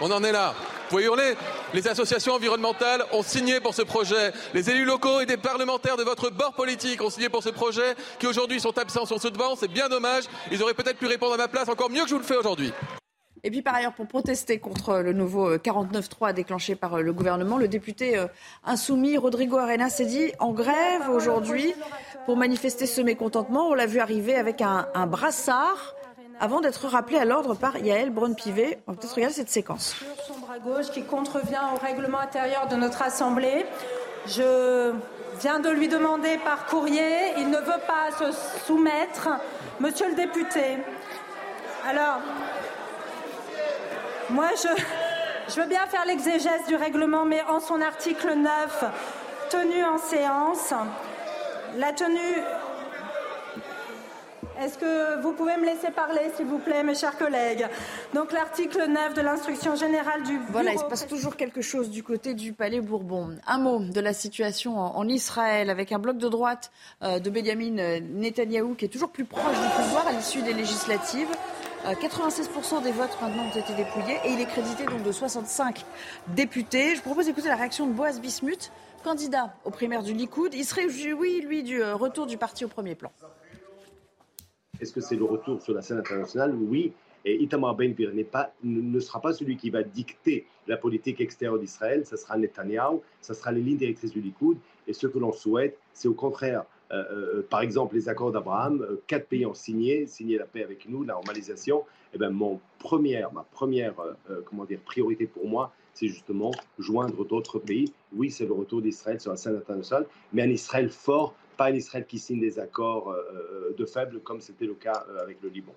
On en est là. Pouvez hurler Les associations environnementales ont signé pour ce projet. Les élus locaux et des parlementaires de votre bord politique ont signé pour ce projet, qui aujourd'hui sont absents sur ce devant. C'est bien dommage. Ils auraient peut-être pu répondre à ma place encore mieux que je vous le fais aujourd'hui. Et puis par ailleurs, pour protester contre le nouveau 49.3 déclenché par le gouvernement, le député euh, insoumis Rodrigo Arena s'est dit en grève aujourd'hui pour manifester ce mécontentement. On l'a vu arriver avec un brassard avant d'être rappelé à l'ordre par Yael Braun-Pivet. On va peut-être regarder cette séquence. Sur son bras gauche qui contrevient au règlement intérieur de notre Assemblée. Je viens de lui demander par courrier. Il ne veut pas se soumettre. Monsieur le député. Alors, moi, je, je veux bien faire l'exégèse du règlement, mais en son article 9, tenue en séance, la tenue est-ce que vous pouvez me laisser parler, s'il vous plaît, mes chers collègues? Donc, l'article 9 de l'instruction générale du. Voilà, il se passe toujours quelque chose du côté du Palais Bourbon. Un mot de la situation en, Israël, avec un bloc de droite euh, de Benjamin euh, Netanyahou qui est toujours plus proche du pouvoir à l'issue des législatives. 96% euh, des votes maintenant ont été dépouillés et il est crédité donc de 65 députés. Je propose d'écouter la réaction de Boaz Bismuth, candidat aux primaires du Likoud. Il serait oui, lui, du retour du parti au premier plan. Est-ce que c'est le retour sur la scène internationale Oui. Et Itamar Ben-Gvir pas, ne sera pas celui qui va dicter la politique extérieure d'Israël, ce sera Netanyahu, ce sera les lignes directrices du Likoud. Et ce que l'on souhaite, c'est au contraire, euh, euh, par exemple, les accords d'Abraham, euh, quatre pays ont signé, signé la paix avec nous, la normalisation. Et eh ben, mon première, ma première comment dire, priorité pour moi, c'est justement joindre d'autres pays. Oui, c'est le retour d'Israël sur la scène internationale, mais un Israël fort, pas un Israël qui signe des accords euh, euh, de faible comme c'était le cas euh, avec le Liban.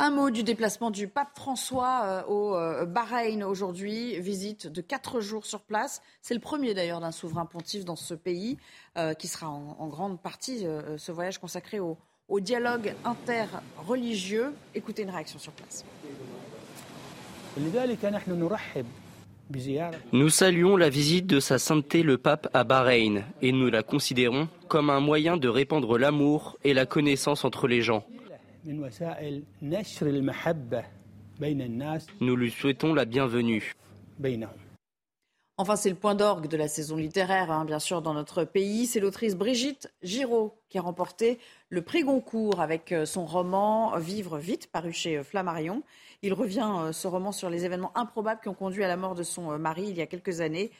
Un mot du déplacement du pape François euh, au euh, Bahreïn aujourd'hui. Visite de quatre jours sur place. C'est le premier d'ailleurs d'un souverain pontife dans ce pays, euh, qui sera en, grande partie ce voyage consacré au, au dialogue interreligieux. Écoutez une réaction sur place. Nous saluons la visite de Sa Sainteté le Pape à Bahreïn et nous la considérons comme un moyen de répandre l'amour et la connaissance entre les gens. Nous lui souhaitons la bienvenue. Enfin, c'est le point d'orgue de la saison littéraire, hein, bien sûr, dans notre pays. C'est l'autrice Brigitte Giraud qui a remporté le prix Goncourt avec euh, son roman Vivre vite, paru chez euh, Flammarion. Il revient, euh, ce roman, sur les événements improbables qui ont conduit à la mort de son mari il y a quelques années.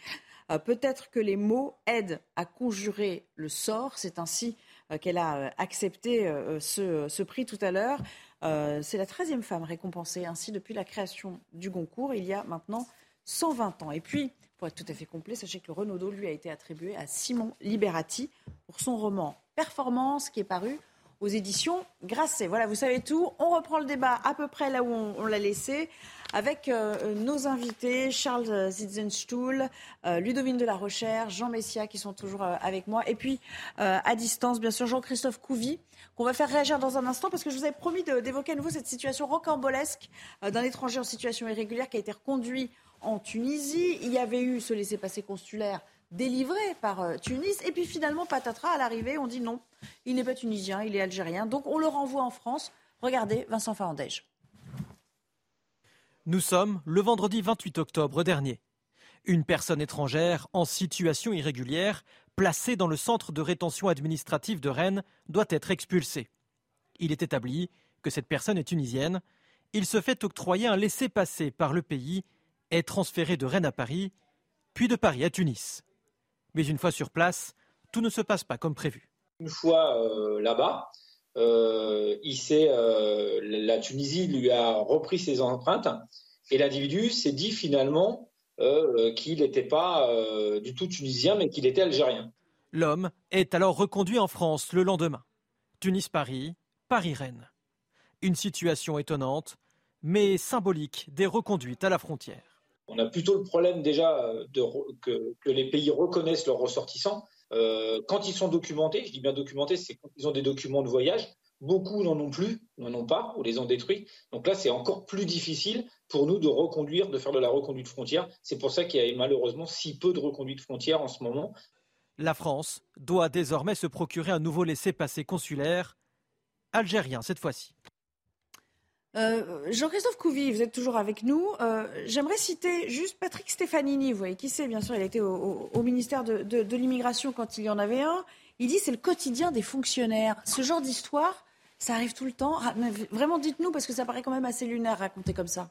Peut-être que les mots aident à conjurer le sort. C'est ainsi qu'elle a accepté ce, prix tout à l'heure. C'est la 13e femme récompensée ainsi depuis la création du Goncourt il y a maintenant 120 ans. Et puis, pour être tout à fait complet, sachez que le Renaudot, lui, a été attribué à Simon Liberati pour son roman Performance, qui est paru aux éditions Grasset. Voilà, vous savez tout. On reprend le débat à peu près là où on, l'a laissé avec euh, nos invités, Charles Zitzenstuhl, euh, Ludovine de la Recherche, Jean Messia qui sont toujours euh, avec moi. Et puis, à distance, bien sûr, Jean-Christophe Couvi, qu'on va faire réagir dans un instant parce que je vous avais promis d'évoquer à nouveau cette situation rocambolesque d'un étranger en situation irrégulière qui a été reconduit en Tunisie. Il y avait eu ce laissez-passer consulaire délivré par euh, Tunis. Et puis finalement, patatras, à l'arrivée, on dit non, il n'est pas tunisien, il est algérien. Donc on le renvoie en France. Regardez, Vincent Farandège. Nous sommes le vendredi 28 octobre dernier. Une personne étrangère en situation irrégulière, placée dans le centre de rétention administrative de Rennes, doit être expulsée. Il est établi que cette personne est tunisienne. Il se fait octroyer un laissez-passer par le pays est transféré de Rennes à Paris, puis de Paris à Tunis. Mais une fois sur place, tout ne se passe pas comme prévu. Une fois euh, là-bas, euh, euh, la Tunisie lui a repris ses empreintes et l'individu s'est dit finalement qu'il n'était pas du tout tunisien, mais qu'il était algérien. L'homme est alors reconduit en France le lendemain. Tunis-Paris, Paris-Rennes. Une situation étonnante, mais symbolique des reconduites à la frontière. On a plutôt le problème déjà euh, que, les pays reconnaissent leurs ressortissants. Euh, quand ils sont documentés, je dis bien documentés, c'est quand ils ont des documents de voyage. Beaucoup n'en ont plus, n'en ont pas, ou les ont détruits. Donc là, c'est encore plus difficile pour nous de reconduire, de faire de la reconduite frontière. C'est pour ça qu'il y a malheureusement si peu de reconduite frontière en ce moment. La France doit désormais se procurer un nouveau laissez-passer consulaire, algérien cette fois-ci. Euh, Jean-Christophe Couvi, vous êtes toujours avec nous. Euh, j'aimerais citer juste Patrick Stefanini. Vous voyez qui c'est, bien sûr, il a été au, ministère de, l'immigration quand il y en avait un. Il dit c'est le quotidien des fonctionnaires. Ce genre d'histoire, ça arrive tout le temps. Ah, vraiment, dites-nous, parce que ça paraît quand même assez lunaire raconter comme ça.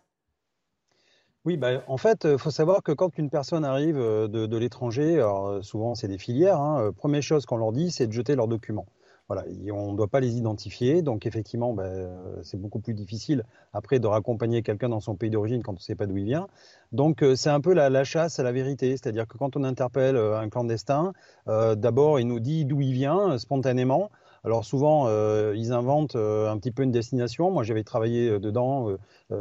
Oui, bah, en fait, il faut savoir que quand une personne arrive euh, de, l'étranger, souvent c'est des filières, hein, première chose qu'on leur dit, c'est de jeter leurs documents. Voilà, on ne doit pas les identifier, donc effectivement, ben, c'est beaucoup plus difficile après de raccompagner quelqu'un dans son pays d'origine quand on ne sait pas d'où il vient. Donc euh, c'est un peu la, chasse à la vérité, c'est-à-dire que quand on interpelle euh, un clandestin, euh, d'abord il nous dit d'où il vient spontanément. Alors souvent, ils inventent un petit peu une destination. Moi, j'avais travaillé dedans.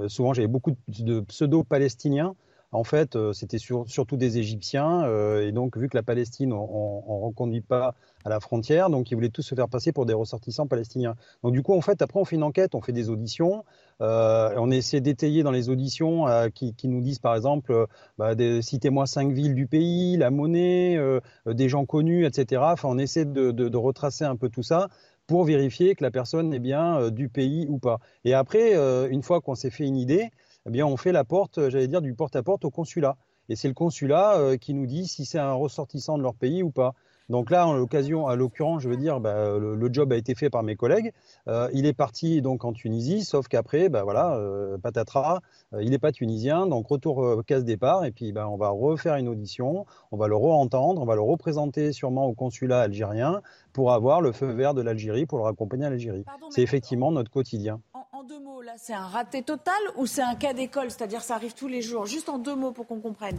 souvent, j'avais beaucoup de pseudo-palestiniens en fait, euh, c'était surtout des Égyptiens. Euh, et donc, vu que la Palestine, on ne reconduit pas à la frontière, donc ils voulaient tous se faire passer pour des ressortissants palestiniens. Donc, du coup, en fait, après, on fait une enquête, on fait des auditions. Euh, on essaie d'étayer dans les auditions qui, nous disent, par exemple, bah, citez-moi cinq villes du pays, la monnaie, des gens connus, etc. Enfin, on essaie de, retracer un peu tout ça pour vérifier que la personne est bien du pays ou pas. Et après, une fois qu'on s'est fait une idée, eh bien, on fait la porte, euh, j'allais dire, du porte-à-porte au consulat. Et c'est le consulat euh, qui nous dit si c'est un ressortissant de leur pays ou pas. Donc là, en l'occasion, à l'occurrence, je veux dire, bah, le, job a été fait par mes collègues. Euh, il est parti donc en Tunisie, sauf qu'après, bah, voilà, patatras, il n'est pas tunisien, donc retour casse départ, et puis bah, on va refaire une audition, on va le re-entendre, on va le représenter sûrement au consulat algérien pour avoir le feu vert de l'Algérie pour le raccompagner à l'Algérie. C'est effectivement notre quotidien en deux mots, là, c'est un raté total ou c'est un cas d'école? C'est-à-dire ça arrive tous les jours Juste en deux mots pour qu'on comprenne.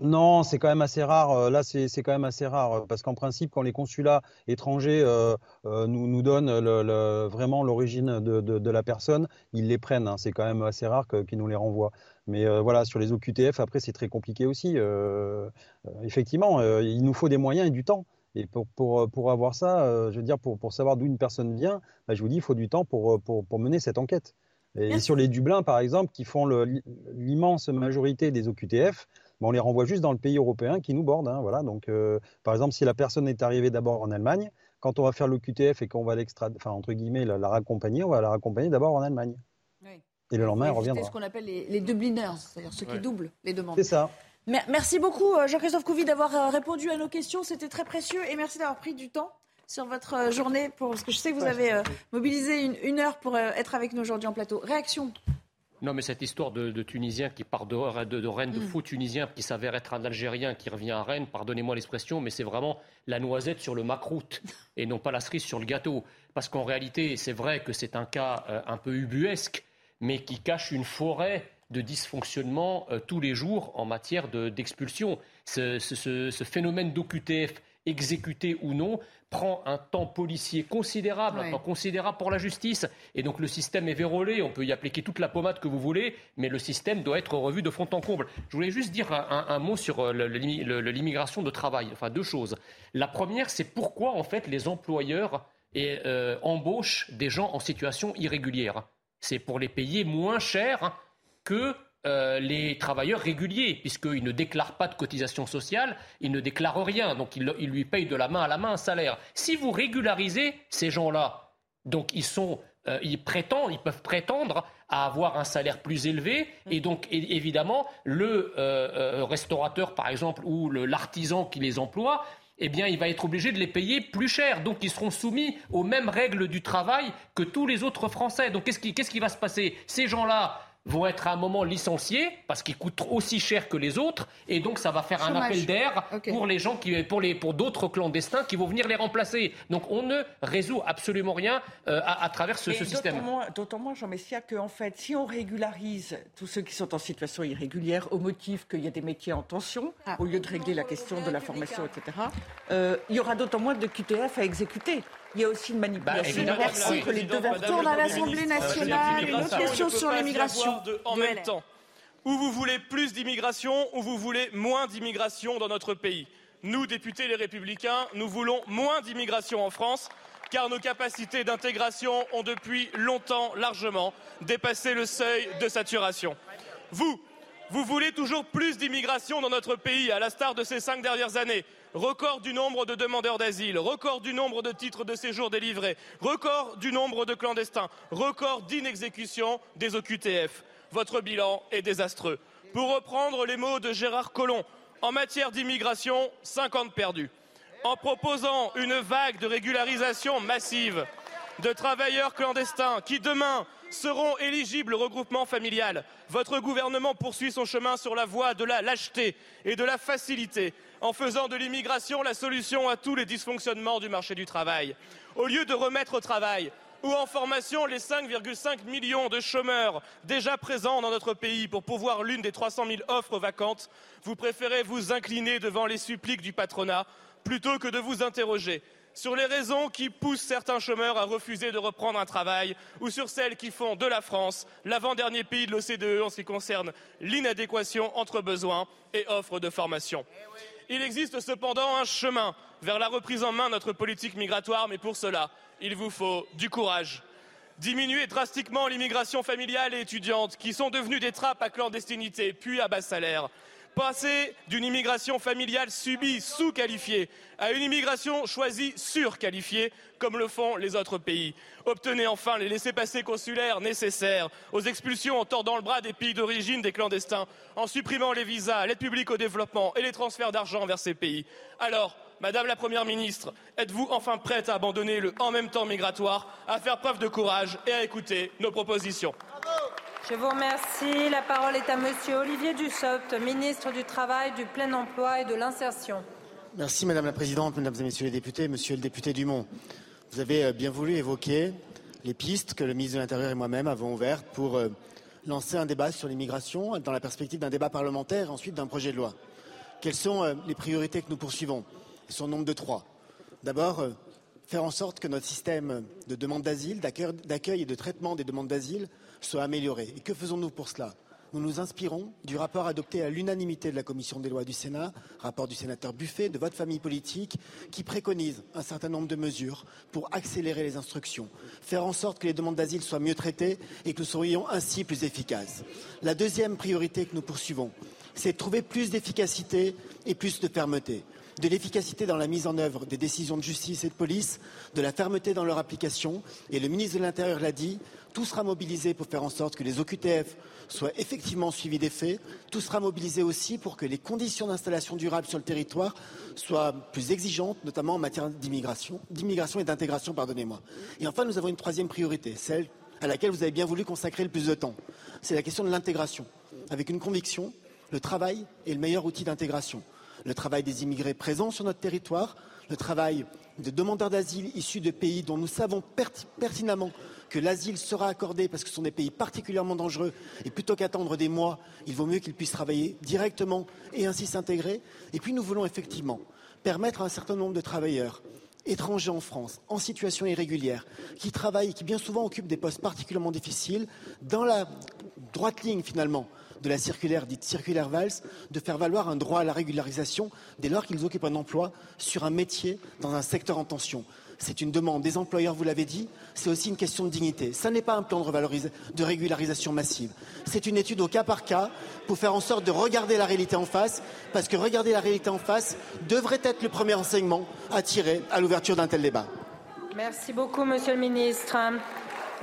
Non, c'est quand même assez rare. Euh, là, c'est quand même assez rare parce qu'en principe, quand les consulats étrangers euh, euh, nous, nous, donnent vraiment l'origine de, la personne, ils les prennent. Hein. C'est quand même assez rare qu'ils nous les renvoient. Mais voilà, sur les OQTF, après, c'est très compliqué aussi. effectivement, il nous faut des moyens et du temps. Et pour, pour, pour avoir ça, je veux dire, pour, pour savoir d'où une personne vient, bah, je vous dis, il faut du temps pour, pour, pour mener cette enquête. Et, sur les Dublins, par exemple, qui font l'immense majorité des OQTF, on les renvoie juste dans le pays européen qui nous borde. Hein, voilà. Donc, euh, par exemple, si la personne est arrivée d'abord en Allemagne, quand on va faire le QTF et qu'on va l'extra, enfin entre guillemets la, raccompagner, on va la raccompagner d'abord en Allemagne. Et le lendemain, elle reviendra. C'est ce qu'on appelle les, les Dubliners, c'est-à-dire ceux qui doublent les demandes. C'est ça. Merci beaucoup, euh, Jean-Christophe Couvi, d'avoir euh, répondu à nos questions. C'était très précieux et merci d'avoir pris du temps sur votre journée, pour, parce que je sais que vous avez mobilisé une, une, heure pour être avec nous aujourd'hui en plateau. Réaction non, mais cette histoire de, Tunisien qui part de, Rennes, de mm. faux Tunisien qui s'avère être un Algérien qui revient à Rennes, pardonnez-moi l'expression, mais c'est vraiment la noisette sur le macroute [LAUGHS] et non pas la cerise sur le gâteau. Parce qu'en réalité, c'est vrai que c'est un cas euh, un peu ubuesque, mais qui cache une forêt de dysfonctionnement euh, tous les jours en matière d'expulsion. ce, phénomène d'OQTF exécuté ou non, prend un temps policier considérable, un temps considérable pour la justice. Et donc le système est vérolé, on peut y appliquer toute la pommade que vous voulez, mais le système doit être revu de fond en comble. Je voulais juste dire un, mot sur euh, l'immigration de travail, enfin deux choses. La première, c'est pourquoi en fait les employeurs euh, embauchent des gens en situation irrégulière. C'est pour les payer moins cher que euh, les travailleurs réguliers, puisqu'ils ne déclarent pas de cotisation sociale, ils ne déclarent rien, donc ils, lui payent de la main à la main un salaire. Si vous régularisez ces gens-là, donc ils sont euh, ils prétendent, ils peuvent prétendre à avoir un salaire plus élevé et donc évidemment le euh, restaurateur par exemple ou l'artisan qui les emploie eh bien, il va être obligé de les payer plus cher. Donc, ils seront soumis aux mêmes règles du travail que tous les autres Français. Donc, qu'est-ce qui, qui, va se passer? Ces gens-là, vont être à un moment licenciés parce qu'ils coûtent aussi cher que les autres et donc ça va faire un appel d'air pour les gens qui pour les pour d'autres clandestins qui vont venir les remplacer. Donc on ne résout absolument rien euh, à, travers ce, système. D'autant moins, Jean Messia, qu'en fait, si on régularise tous ceux qui sont en situation irrégulière au motif qu'il y a des métiers en tension, ah. au lieu de régler la question de la formation, etc., euh, il y aura d'autant moins de QTF à exécuter il y a aussi une manipulation bah, Merci. entre les deux Retourne à l'Assemblée nationale. Une autre question sur l'immigration. En même temps, où vous voulez plus d'immigration ou vous voulez moins d'immigration dans notre pays. Nous, députés les Républicains, nous voulons moins d'immigration en France car nos capacités d'intégration ont depuis longtemps largement dépassé le seuil de saturation. Vous, vous voulez toujours plus d'immigration dans notre pays, à l'instar de ces cinq dernières années record du nombre de demandeurs d'asile, record du nombre de titres de séjour délivrés, record du nombre de clandestins, record d'inexécution des OQTF. Votre bilan est désastreux. Pour reprendre les mots de Gérard Collomb, en matière d'immigration, 50 perdus. En proposant une vague de régularisation massive de travailleurs clandestins qui demain seront éligibles au regroupement familial. Votre gouvernement poursuit son chemin sur la voie de la lâcheté et de la facilité en faisant de l'immigration la solution à tous les dysfonctionnements du marché du travail. Au lieu de remettre au travail ou en formation les 5,5 millions de chômeurs déjà présents dans notre pays pour pouvoir l'une des 300 000 offres vacantes, vous préférez vous incliner devant les suppliques du patronat plutôt que de vous interroger sur les raisons qui poussent certains chômeurs à refuser de reprendre un travail ou sur celles qui font de la France l'avant-dernier pays de l'OCDE en ce qui concerne l'inadéquation entre besoins et offres de formation. Il existe cependant un chemin vers la reprise en main de notre politique migratoire, mais pour cela, il vous faut du courage. Diminuer drastiquement l'immigration familiale et étudiante, qui sont devenues des trappes à clandestinité, puis à bas salaire passer d'une immigration familiale subie, sous-qualifiée, à une immigration choisie, surqualifiée, comme le font les autres pays. Obtenez enfin les laissés-passer consulaires nécessaires aux expulsions en tordant le bras des pays d'origine des clandestins, en supprimant les visas, l'aide publique au développement et les transferts d'argent vers ces pays. Alors, Madame la Première ministre, êtes-vous enfin prête à abandonner le en même temps migratoire, à faire preuve de courage et à écouter nos propositions? Je vous remercie. La parole est à Monsieur Olivier Dussopt, ministre du Travail, du Plein Emploi et de l'Insertion. Merci Madame la Présidente, Mesdames et Messieurs les députés, Monsieur le député Dumont. Vous avez euh, bien voulu évoquer les pistes que le ministre de l'Intérieur et moi-même avons ouvertes pour euh, lancer un débat sur l'immigration dans la perspective d'un débat parlementaire et ensuite d'un projet de loi. Quelles sont les priorités que nous poursuivons? Elles sont nombre de trois. D'abord, faire en sorte que notre système de demande d'asile, d'accueil et de traitement des demandes d'asile soit amélioré. Et que faisons-nous pour cela? Nous nous inspirons du rapport adopté à l'unanimité de la Commission des lois du Sénat, rapport du sénateur Buffet, de votre famille politique, qui préconise un certain nombre de mesures pour accélérer les instructions, faire en sorte que les demandes d'asile soient mieux traitées et que nous soyons ainsi plus efficaces. La deuxième priorité que nous poursuivons, c'est de trouver plus d'efficacité et plus de fermeté de l'efficacité dans la mise en œuvre des décisions de justice et de police, de la fermeté dans leur application. Et le ministre de l'Intérieur l'a dit, tout sera mobilisé pour faire en sorte que les OQTF soient effectivement suivis des faits. Tout sera mobilisé aussi pour que les conditions d'installation durable sur le territoire soient plus exigeantes, notamment en matière d'immigration, et d'intégration, pardonnez-moi. Et enfin, nous avons une troisième priorité, celle à laquelle vous avez bien voulu consacrer le plus de temps. C'est la question de l'intégration, avec une conviction, le travail est le meilleur outil d'intégration le travail des immigrés présents sur notre territoire, le travail des demandeurs d'asile issus de pays dont nous savons pertinemment que l'asile sera accordé parce que ce sont des pays particulièrement dangereux et plutôt qu'attendre des mois, il vaut mieux qu'ils puissent travailler directement et ainsi s'intégrer. Et puis nous voulons effectivement permettre à un certain nombre de travailleurs étrangers en France, en situation irrégulière, qui travaillent et qui bien souvent occupent des postes particulièrement difficiles, dans la droite ligne finalement de la circulaire dite circulaire Valls de faire valoir un droit à la régularisation dès lors qu'ils occupent un emploi sur un métier dans un secteur en tension. C'est une demande des employeurs, vous l'avez dit, c'est aussi une question de dignité. Ce n'est pas un plan de, de régularisation massive. C'est une étude au cas par cas pour faire en sorte de regarder la réalité en face, parce que regarder la réalité en face devrait être le premier enseignement à tirer à l'ouverture d'un tel débat. Merci beaucoup, Monsieur le Ministre.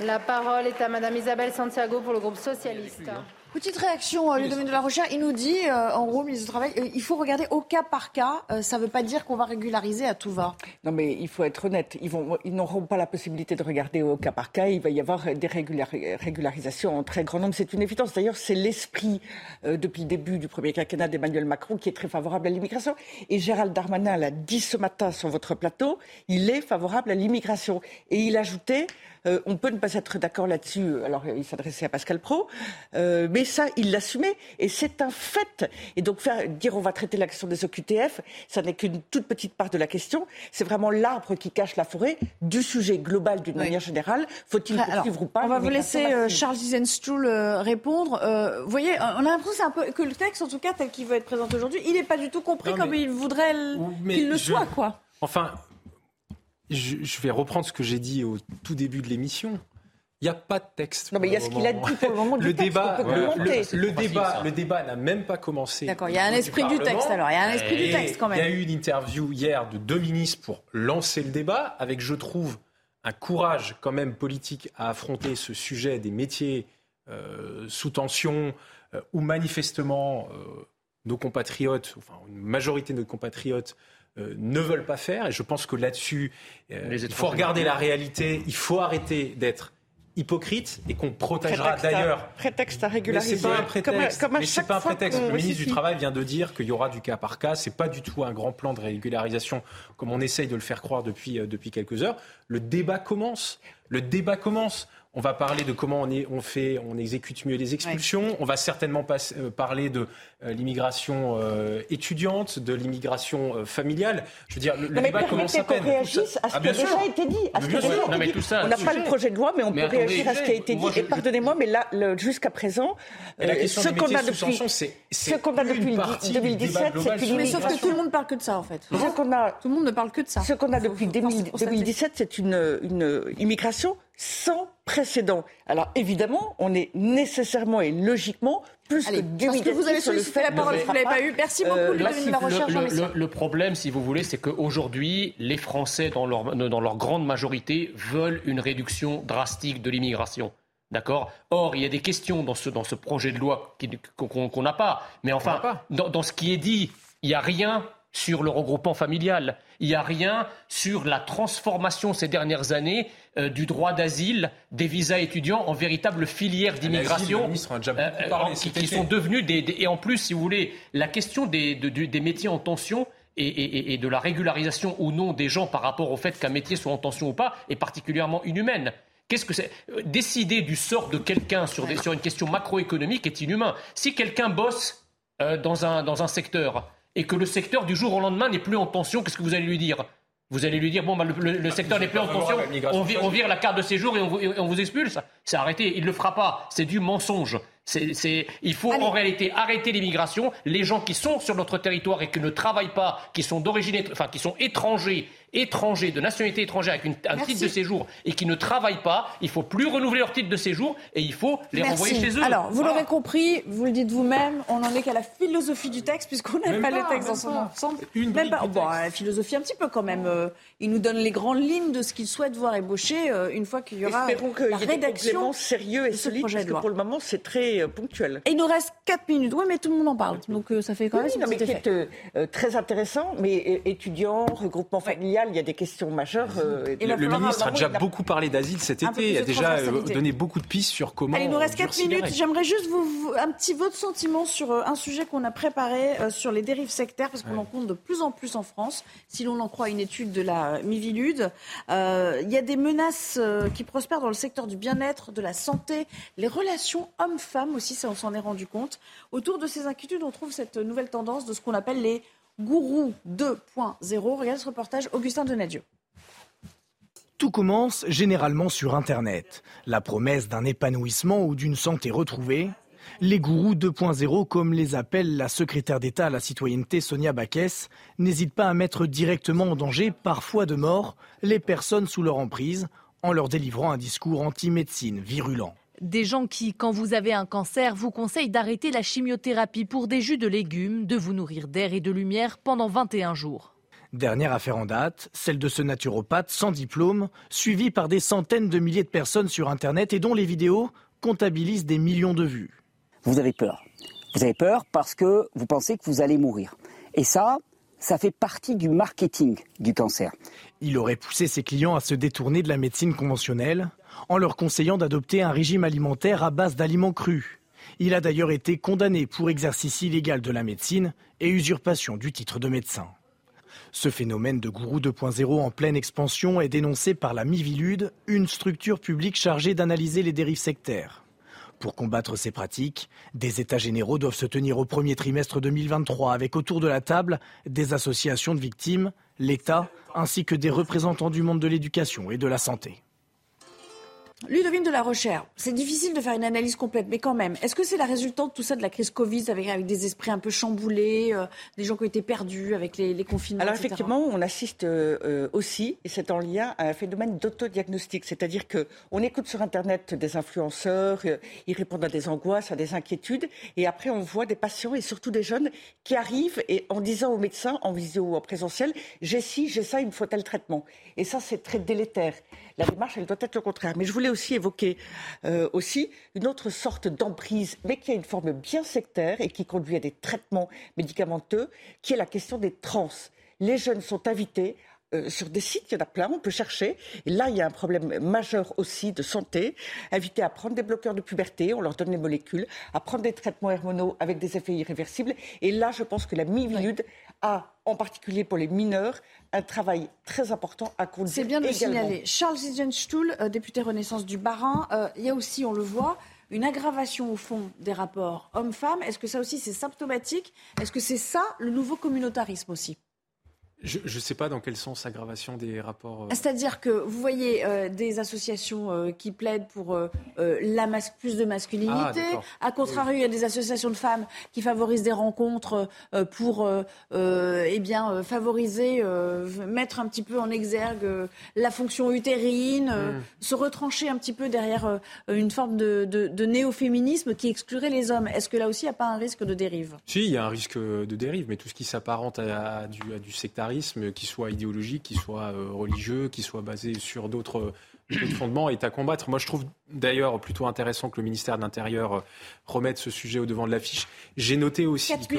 La parole est à Madame Isabelle Santiago pour le groupe socialiste. Petite réaction, le domaine de la recherche, il nous dit, euh, en gros, ministre du Travail, euh, il faut regarder au cas par cas. Euh, ça ne veut pas dire qu'on va régulariser à tout va. Non, mais il faut être honnête. Ils n'auront pas la possibilité de regarder au cas par cas. Il va y avoir des régularisations en très grand nombre. C'est une évidence. D'ailleurs, c'est l'esprit, depuis le début du premier quinquennat d'Emmanuel Macron, qui est très favorable à l'immigration. Et Gérald Darmanin l'a dit ce matin sur votre plateau, il est favorable à l'immigration. Et il ajoutait euh, on peut ne pas être d'accord là-dessus. Alors, il s'adressait à Pascal Pro, euh, mais ça, il l'assumait et c'est un fait. Et donc, faire, dire on va traiter la question des OQTF, ça n'est qu'une toute petite part de la question. C'est vraiment l'arbre qui cache la forêt du sujet global d'une manière générale. Faut-il poursuivre ou pas On va vous laisser euh, Charles Isenstuhl répondre. vous voyez, on a l'impression un peu que le texte, en tout cas tel qu'il veut être présenté aujourd'hui, il n'est pas du tout compris comme il voudrait qu'il le soit, quoi. Enfin, je, vais reprendre ce que j'ai dit au tout début de l'émission. Il n'y a pas de texte. Non, mais il y a ce qu'il a dit pour le moment du le texte, débat, le, débat, le débat n'a même pas commencé. D'accord, il y a un esprit du, texte alors. Il y a un esprit du texte quand même. Il y a eu une interview hier de deux ministres pour lancer le débat, avec, je trouve, un courage quand même politique à affronter ce sujet des métiers euh, sous tension, euh, où manifestement euh, nos compatriotes, enfin une majorité de nos compatriotes, euh, ne veulent pas faire. Et je pense que là-dessus, euh, il faut regarder la réalité, il faut arrêter d'être hypocrite et qu'on protégera d'ailleurs. Prétexte à régulariser. Mais c'est pas un prétexte. Comme, pas un prétexte. Le ministre du Travail vient de dire qu'il y aura du cas par cas. C'est pas du tout un grand plan de régularisation comme on essaye de le faire croire depuis, euh, depuis quelques heures. Le débat commence. Le débat commence. On va parler de comment on, est, on fait, on exécute mieux les expulsions. On va certainement pas, euh, parler de euh, l'immigration euh, étudiante, de l'immigration familiale. Je veux dire, le, non, débat commence à peine. réagisse à ce ah, qui a déjà été dit. À ce qui a déjà été dit. on n'a pas le projet de loi, mais on peut réagir à ce qui a été dit. Et pardonnez-moi, mais là, jusqu'à présent, ce qu'on a depuis, ce qu'on a depuis 2017, c'est une Mais sauf que tout le monde parle que de ça, en fait. Ce qu'on a, tout le monde ne parle que de ça. Ce qu'on a depuis 2017, c'est une immigration sans précédent. Alors évidemment, on est nécessairement et logiquement plus que Parce que vous avez sollicité la parole, vous l'avez pas eu. Merci beaucoup, euh, la recherche. Le, le, problème, si vous voulez, c'est qu'aujourd'hui, les Français, dans leur, dans leur grande majorité, veulent une réduction drastique de l'immigration. D'accord? Or, il y a des questions dans ce, dans ce projet de loi qu'on n'a pas. Mais enfin, dans, dans ce qui est dit, il n'y a rien sur le regroupement familial. Il n'y a rien sur la transformation ces dernières années euh, du droit d'asile, des visas étudiants en véritable filière d'immigration, euh, euh, qui, sont devenus des, Et en plus, si vous voulez, la question des, des métiers en tension et, de la régularisation ou non des gens par rapport au fait qu'un métier soit en tension ou pas est particulièrement inhumaine. Qu'est-ce que c'est Décider du sort de quelqu'un sur, sur, une question macroéconomique est inhumain. Si quelqu'un bosse dans, un, dans un secteur et que le secteur du jour au lendemain n'est plus en tension, qu'est-ce que vous allez lui dire? Vous allez lui dire, bon, bah, le, secteur n'est plus en tension, on, vire, la carte de séjour et on, et on vous expulse. C'est arrêté. Il ne le fera pas. C'est du mensonge. C'est, il faut en réalité arrêter l'immigration. Les gens qui sont sur notre territoire et qui ne travaillent pas, qui sont d'origine, enfin qui sont étrangers, étrangers de nationalité étrangère avec un titre de séjour et qui ne travaillent pas, il faut plus renouveler leur titre de séjour et il faut les renvoyer chez eux. Alors, vous l'aurez compris, vous le dites vous-même, on n'en est qu'à la philosophie du texte puisqu'on n'a pas, les textes dans son ensemble. même pas. Bon, la philosophie un petit peu quand même. Euh, il nous donne les grandes lignes de ce qu'il souhaite voir ébaucher euh, une fois qu'il y aura Espérons la rédaction sérieux et solide, parce que pour le moment c'est très euh, ponctuel. Et il nous reste 4 minutes. Oui, mais tout le monde en parle. Donc ça fait quand même oui, mais très intéressant. Mais étudiants, regroupement familial, il y a des questions majeures. Euh, le, ministre a déjà beaucoup parlé d'asile cet été, il a déjà euh, donné beaucoup de pistes sur comment. Allez, il nous reste 4 minutes. J'aimerais juste vous, un petit votre sentiment sur euh, un sujet qu'on a préparé sur les dérives sectaires, parce qu'on en compte de plus en plus en France, si l'on en croit une étude de la Mivilude. Il y a des menaces qui prospèrent dans le secteur du bien-être, de la santé, les relations hommes-femmes aussi, ça on s'en est rendu compte. Autour de ces inquiétudes, on trouve cette nouvelle tendance de ce qu'on appelle les Gourou 2.0. Regardez ce reportage, Augustin Donadieu. Tout commence généralement sur Internet. La promesse d'un épanouissement ou d'une santé retrouvée. Les gourous 2.0, comme les appelle la secrétaire d'État à la citoyenneté Sonia Baquès, n'hésitent pas à mettre directement en danger, parfois de mort, les personnes sous leur emprise en leur délivrant un discours anti-médecine virulent. Des gens qui, quand vous avez un cancer, vous conseillent d'arrêter la chimiothérapie pour des jus de légumes, de vous nourrir d'air et de lumière pendant 21 jours. Dernière affaire en date, celle de ce naturopathe sans diplôme, suivi par des centaines de milliers de personnes sur Internet et dont les vidéos comptabilisent des millions de vues. Vous avez peur. Vous avez peur parce que vous pensez que vous allez mourir. Et ça, ça fait partie du marketing du cancer. Il aurait poussé ses clients à se détourner de la médecine conventionnelle en leur conseillant d'adopter un régime alimentaire à base d'aliments crus. Il a d'ailleurs été condamné pour exercice illégal de la médecine et usurpation du titre de médecin. Ce phénomène de gourou 2.0 en pleine expansion est dénoncé par la Mivilude, une structure publique chargée d'analyser les dérives sectaires. Pour combattre ces pratiques, des États généraux doivent se tenir au premier trimestre 2023 avec autour de la table des associations de victimes, l'État ainsi que des représentants du monde de l'éducation et de la santé. Ludovine de la Rochère, c'est difficile de faire une analyse complète, mais quand même, est-ce que c'est la résultante de tout ça de la crise Covid avec, avec des esprits un peu chamboulés, euh, des gens qui ont été perdus avec les, les confinements Alors effectivement, on assiste euh, aussi, et c'est en lien à un phénomène d'autodiagnostic, c'est-à-dire qu'on écoute sur Internet des influenceurs, euh, ils répondent à des angoisses, à des inquiétudes, et après on voit des patients et surtout des jeunes qui arrivent et en disant au médecin, en visio ou en présentiel, j'ai ci, j'ai ça, il me faut tel traitement. Et ça, c'est très délétère. La démarche, elle doit être le contraire. Mais je voulais aussi évoquer euh, aussi une autre sorte d'emprise, mais qui a une forme bien sectaire et qui conduit à des traitements médicamenteux, qui est la question des trans. Les jeunes sont invités euh, sur des sites, il y en a plein, on peut chercher. Et là, il y a un problème majeur aussi de santé. Invités à prendre des bloqueurs de puberté, on leur donne les molécules, à prendre des traitements hormonaux avec des effets irréversibles. Et là, je pense que la Mivilude a, en particulier pour les mineurs, un travail très important à conduire. C'est bien de le signaler. Charles Zizenstuhl, euh, député Renaissance du Bas-Rhin, euh, il y a aussi, on le voit, une aggravation au fond des rapports hommes-femmes. Est-ce que ça aussi c'est symptomatique? Est-ce que c'est ça le nouveau communautarisme aussi? Je ne sais pas dans quel sens aggravation des rapports. Euh, C'est-à-dire que vous voyez euh, des associations euh, qui plaident pour la plus de masculinité. Ah, a contrario, il y a des associations de femmes qui favorisent des rencontres pour eh bien, favoriser, mettre un petit peu en exergue la fonction utérine, hmm. se retrancher un petit peu derrière une forme de, de, de néo-féminisme qui exclurait les hommes. Est-ce que là aussi, il n'y a pas un risque de dérive? Si, il y a un risque de dérive, mais tout ce qui s'apparente à, du, à du sectarisme qui soit idéologique, qui soit euh, religieux, qui soit basé sur d'autres fondements est à combattre. Moi, je trouve d'ailleurs plutôt intéressant que le ministère de l'Intérieur euh, remette ce sujet au devant de l'affiche. J'ai noté aussi que,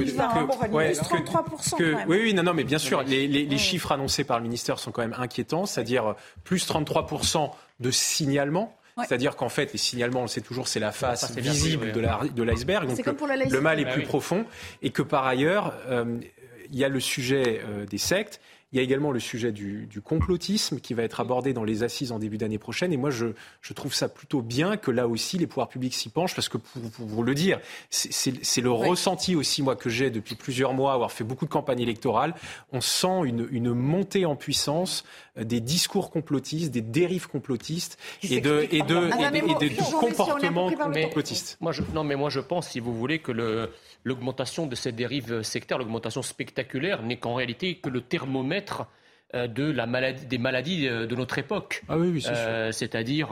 que, oui, oui, non, non, mais bien sûr, les, chiffres annoncés par le ministère sont quand même inquiétants, c'est-à-dire euh, plus 33% de signalement. C'est-à-dire qu'en fait, les signalements, on le sait toujours, c'est la face visible de l'iceberg. donc le, le, mal est bah plus profond. Et que par ailleurs, il y a le sujet euh, des sectes, Il y a également le sujet du, complotisme qui va être abordé dans les assises en début d'année prochaine. Et moi, je, trouve ça plutôt bien que là aussi, les pouvoirs publics s'y penchent, parce que pour, vous le dire, c'est le ressenti aussi, moi, que j'ai depuis plusieurs mois, avoir fait beaucoup de campagnes électorales. On sent une, montée en puissance des discours complotistes, des dérives complotistes et de, et de, du comportement complotiste. Moi, je, non, mais moi, je pense, si vous voulez, que le l'augmentation de cette dérive sectaire, l'augmentation spectaculaire, n'est qu'en réalité que le thermomètre euh, de la maladie, des maladies euh, de notre époque. Ah oui, oui euh, C'est-à-dire,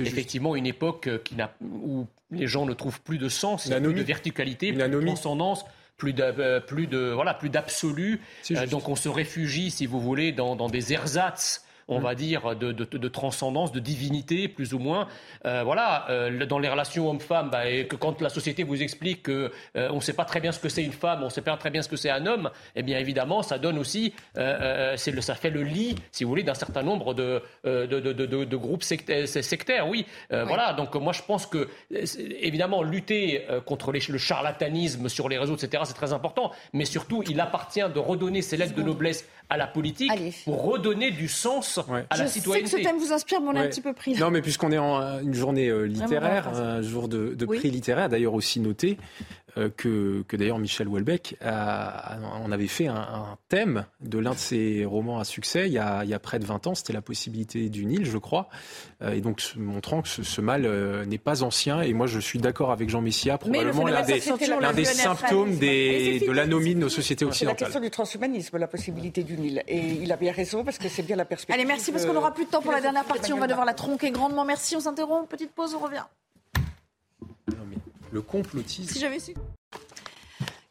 effectivement, une époque qui où les gens ne trouvent plus de sens, plus de verticalité, plus de transcendance plus de, plus de voilà plus d'absolu. Donc on se réfugie si vous voulez dans, dans des ersatz on va dire, de, de, transcendance, de divinité, plus ou moins. Euh, voilà, euh, dans les relations hommes-femmes, bah, et que quand la société vous explique qu'on euh, ne sait pas très bien ce que c'est une femme, on ne sait pas très bien ce que c'est un homme, eh bien évidemment, ça donne aussi, le, ça fait le lit, si vous voulez, d'un certain nombre de, de, groupes sectaires, oui. Voilà, donc moi je pense que, évidemment, lutter contre le charlatanisme sur les réseaux, etc., c'est très important, mais surtout, il appartient de redonner ces lettres de noblesse à la politique pour redonner du sens à la citoyenneté. Je sais que ce thème vous inspire, mais on est un petit peu pris. Non, mais puisqu'on est en une journée euh, littéraire, un jour de, prix littéraire, d'ailleurs aussi noté, euh, que, que d'ailleurs Michel Houellebecq a, on avait fait un, thème de l'un de ses romans à succès il y a, il y a près de 20 ans, c'était La possibilité d'une île, je crois, euh, et donc montrant que ce, mal euh, n'est pas ancien. Et moi, je suis d'accord avec Jean Messia, probablement l'un des, des symptômes des, de l'anomie de nos sociétés occidentales. C'est la question du transhumanisme, la possibilité d'une île. Et il a bien raison parce que c'est bien la perspective. Allez, merci parce qu'on n'aura plus de temps pour la dernière partie. On va devoir la tronquer grandement. Merci, on s'interrompt. Petite pause, on revient le complotisme. Si j'avais su.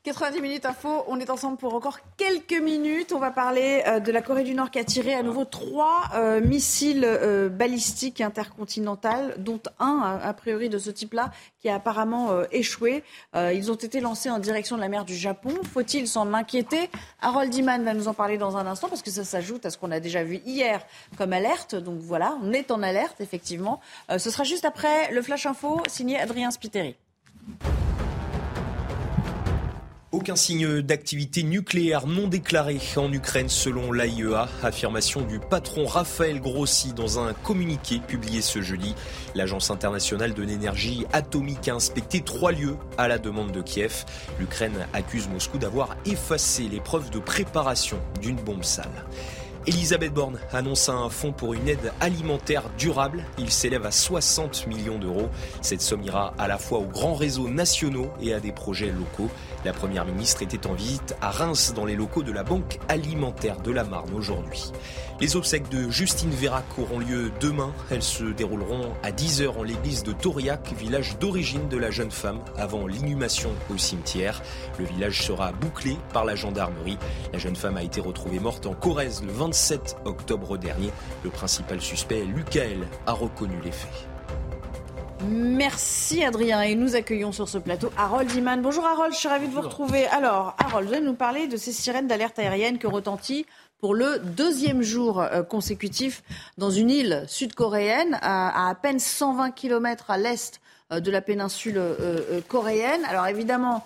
90 minutes info, on est ensemble pour encore quelques minutes. On va parler euh, de la Corée du Nord qui a tiré à nouveau trois euh, missiles euh, balistiques intercontinentaux, dont un, a priori, de ce type-là, qui a apparemment échoué. ils ont été lancés en direction de la mer du Japon. Faut-il s'en inquiéter? Harold Iman va nous en parler dans un instant, parce que ça s'ajoute à ce qu'on a déjà vu hier comme alerte. Donc voilà, on est en alerte, effectivement. ce sera juste après le Flash Info, signé Adrien Spiteri. Aucun signe d'activité nucléaire non déclarée en Ukraine selon l'AIEA. Affirmation du patron Raphaël Grossi dans un communiqué publié ce jeudi. L'Agence internationale de l'énergie atomique a inspecté trois lieux à la demande de Kiev. L'Ukraine accuse Moscou d'avoir effacé les preuves de préparation d'une bombe sale. Elisabeth Borne annonce un fonds pour une aide alimentaire durable. Il s'élève à 60 millions d'euros. Cette somme ira à la fois aux grands réseaux nationaux et à des projets locaux. La Première ministre était en visite à Reims dans les locaux de la Banque alimentaire de la Marne aujourd'hui. Les obsèques de Justine Vérac auront lieu demain. Elles se dérouleront à 10h en l'église de Tauriac, village d'origine de la jeune femme, avant l'inhumation au cimetière. Le village sera bouclé par la gendarmerie. La jeune femme a été retrouvée morte en Corrèze le 27 octobre dernier. Le principal suspect, Lucael, a reconnu les faits. Merci Adrien et nous accueillons sur ce plateau Harold Iman. Bonjour Harold, je suis ravie de vous retrouver. Alors Harold, vous allez nous parler de ces sirènes d'alerte aérienne que retentit pour le deuxième jour euh, consécutif dans une île sud-coréenne à, à peine 120 km à l'est euh, de la péninsule euh, coréenne. Alors évidemment,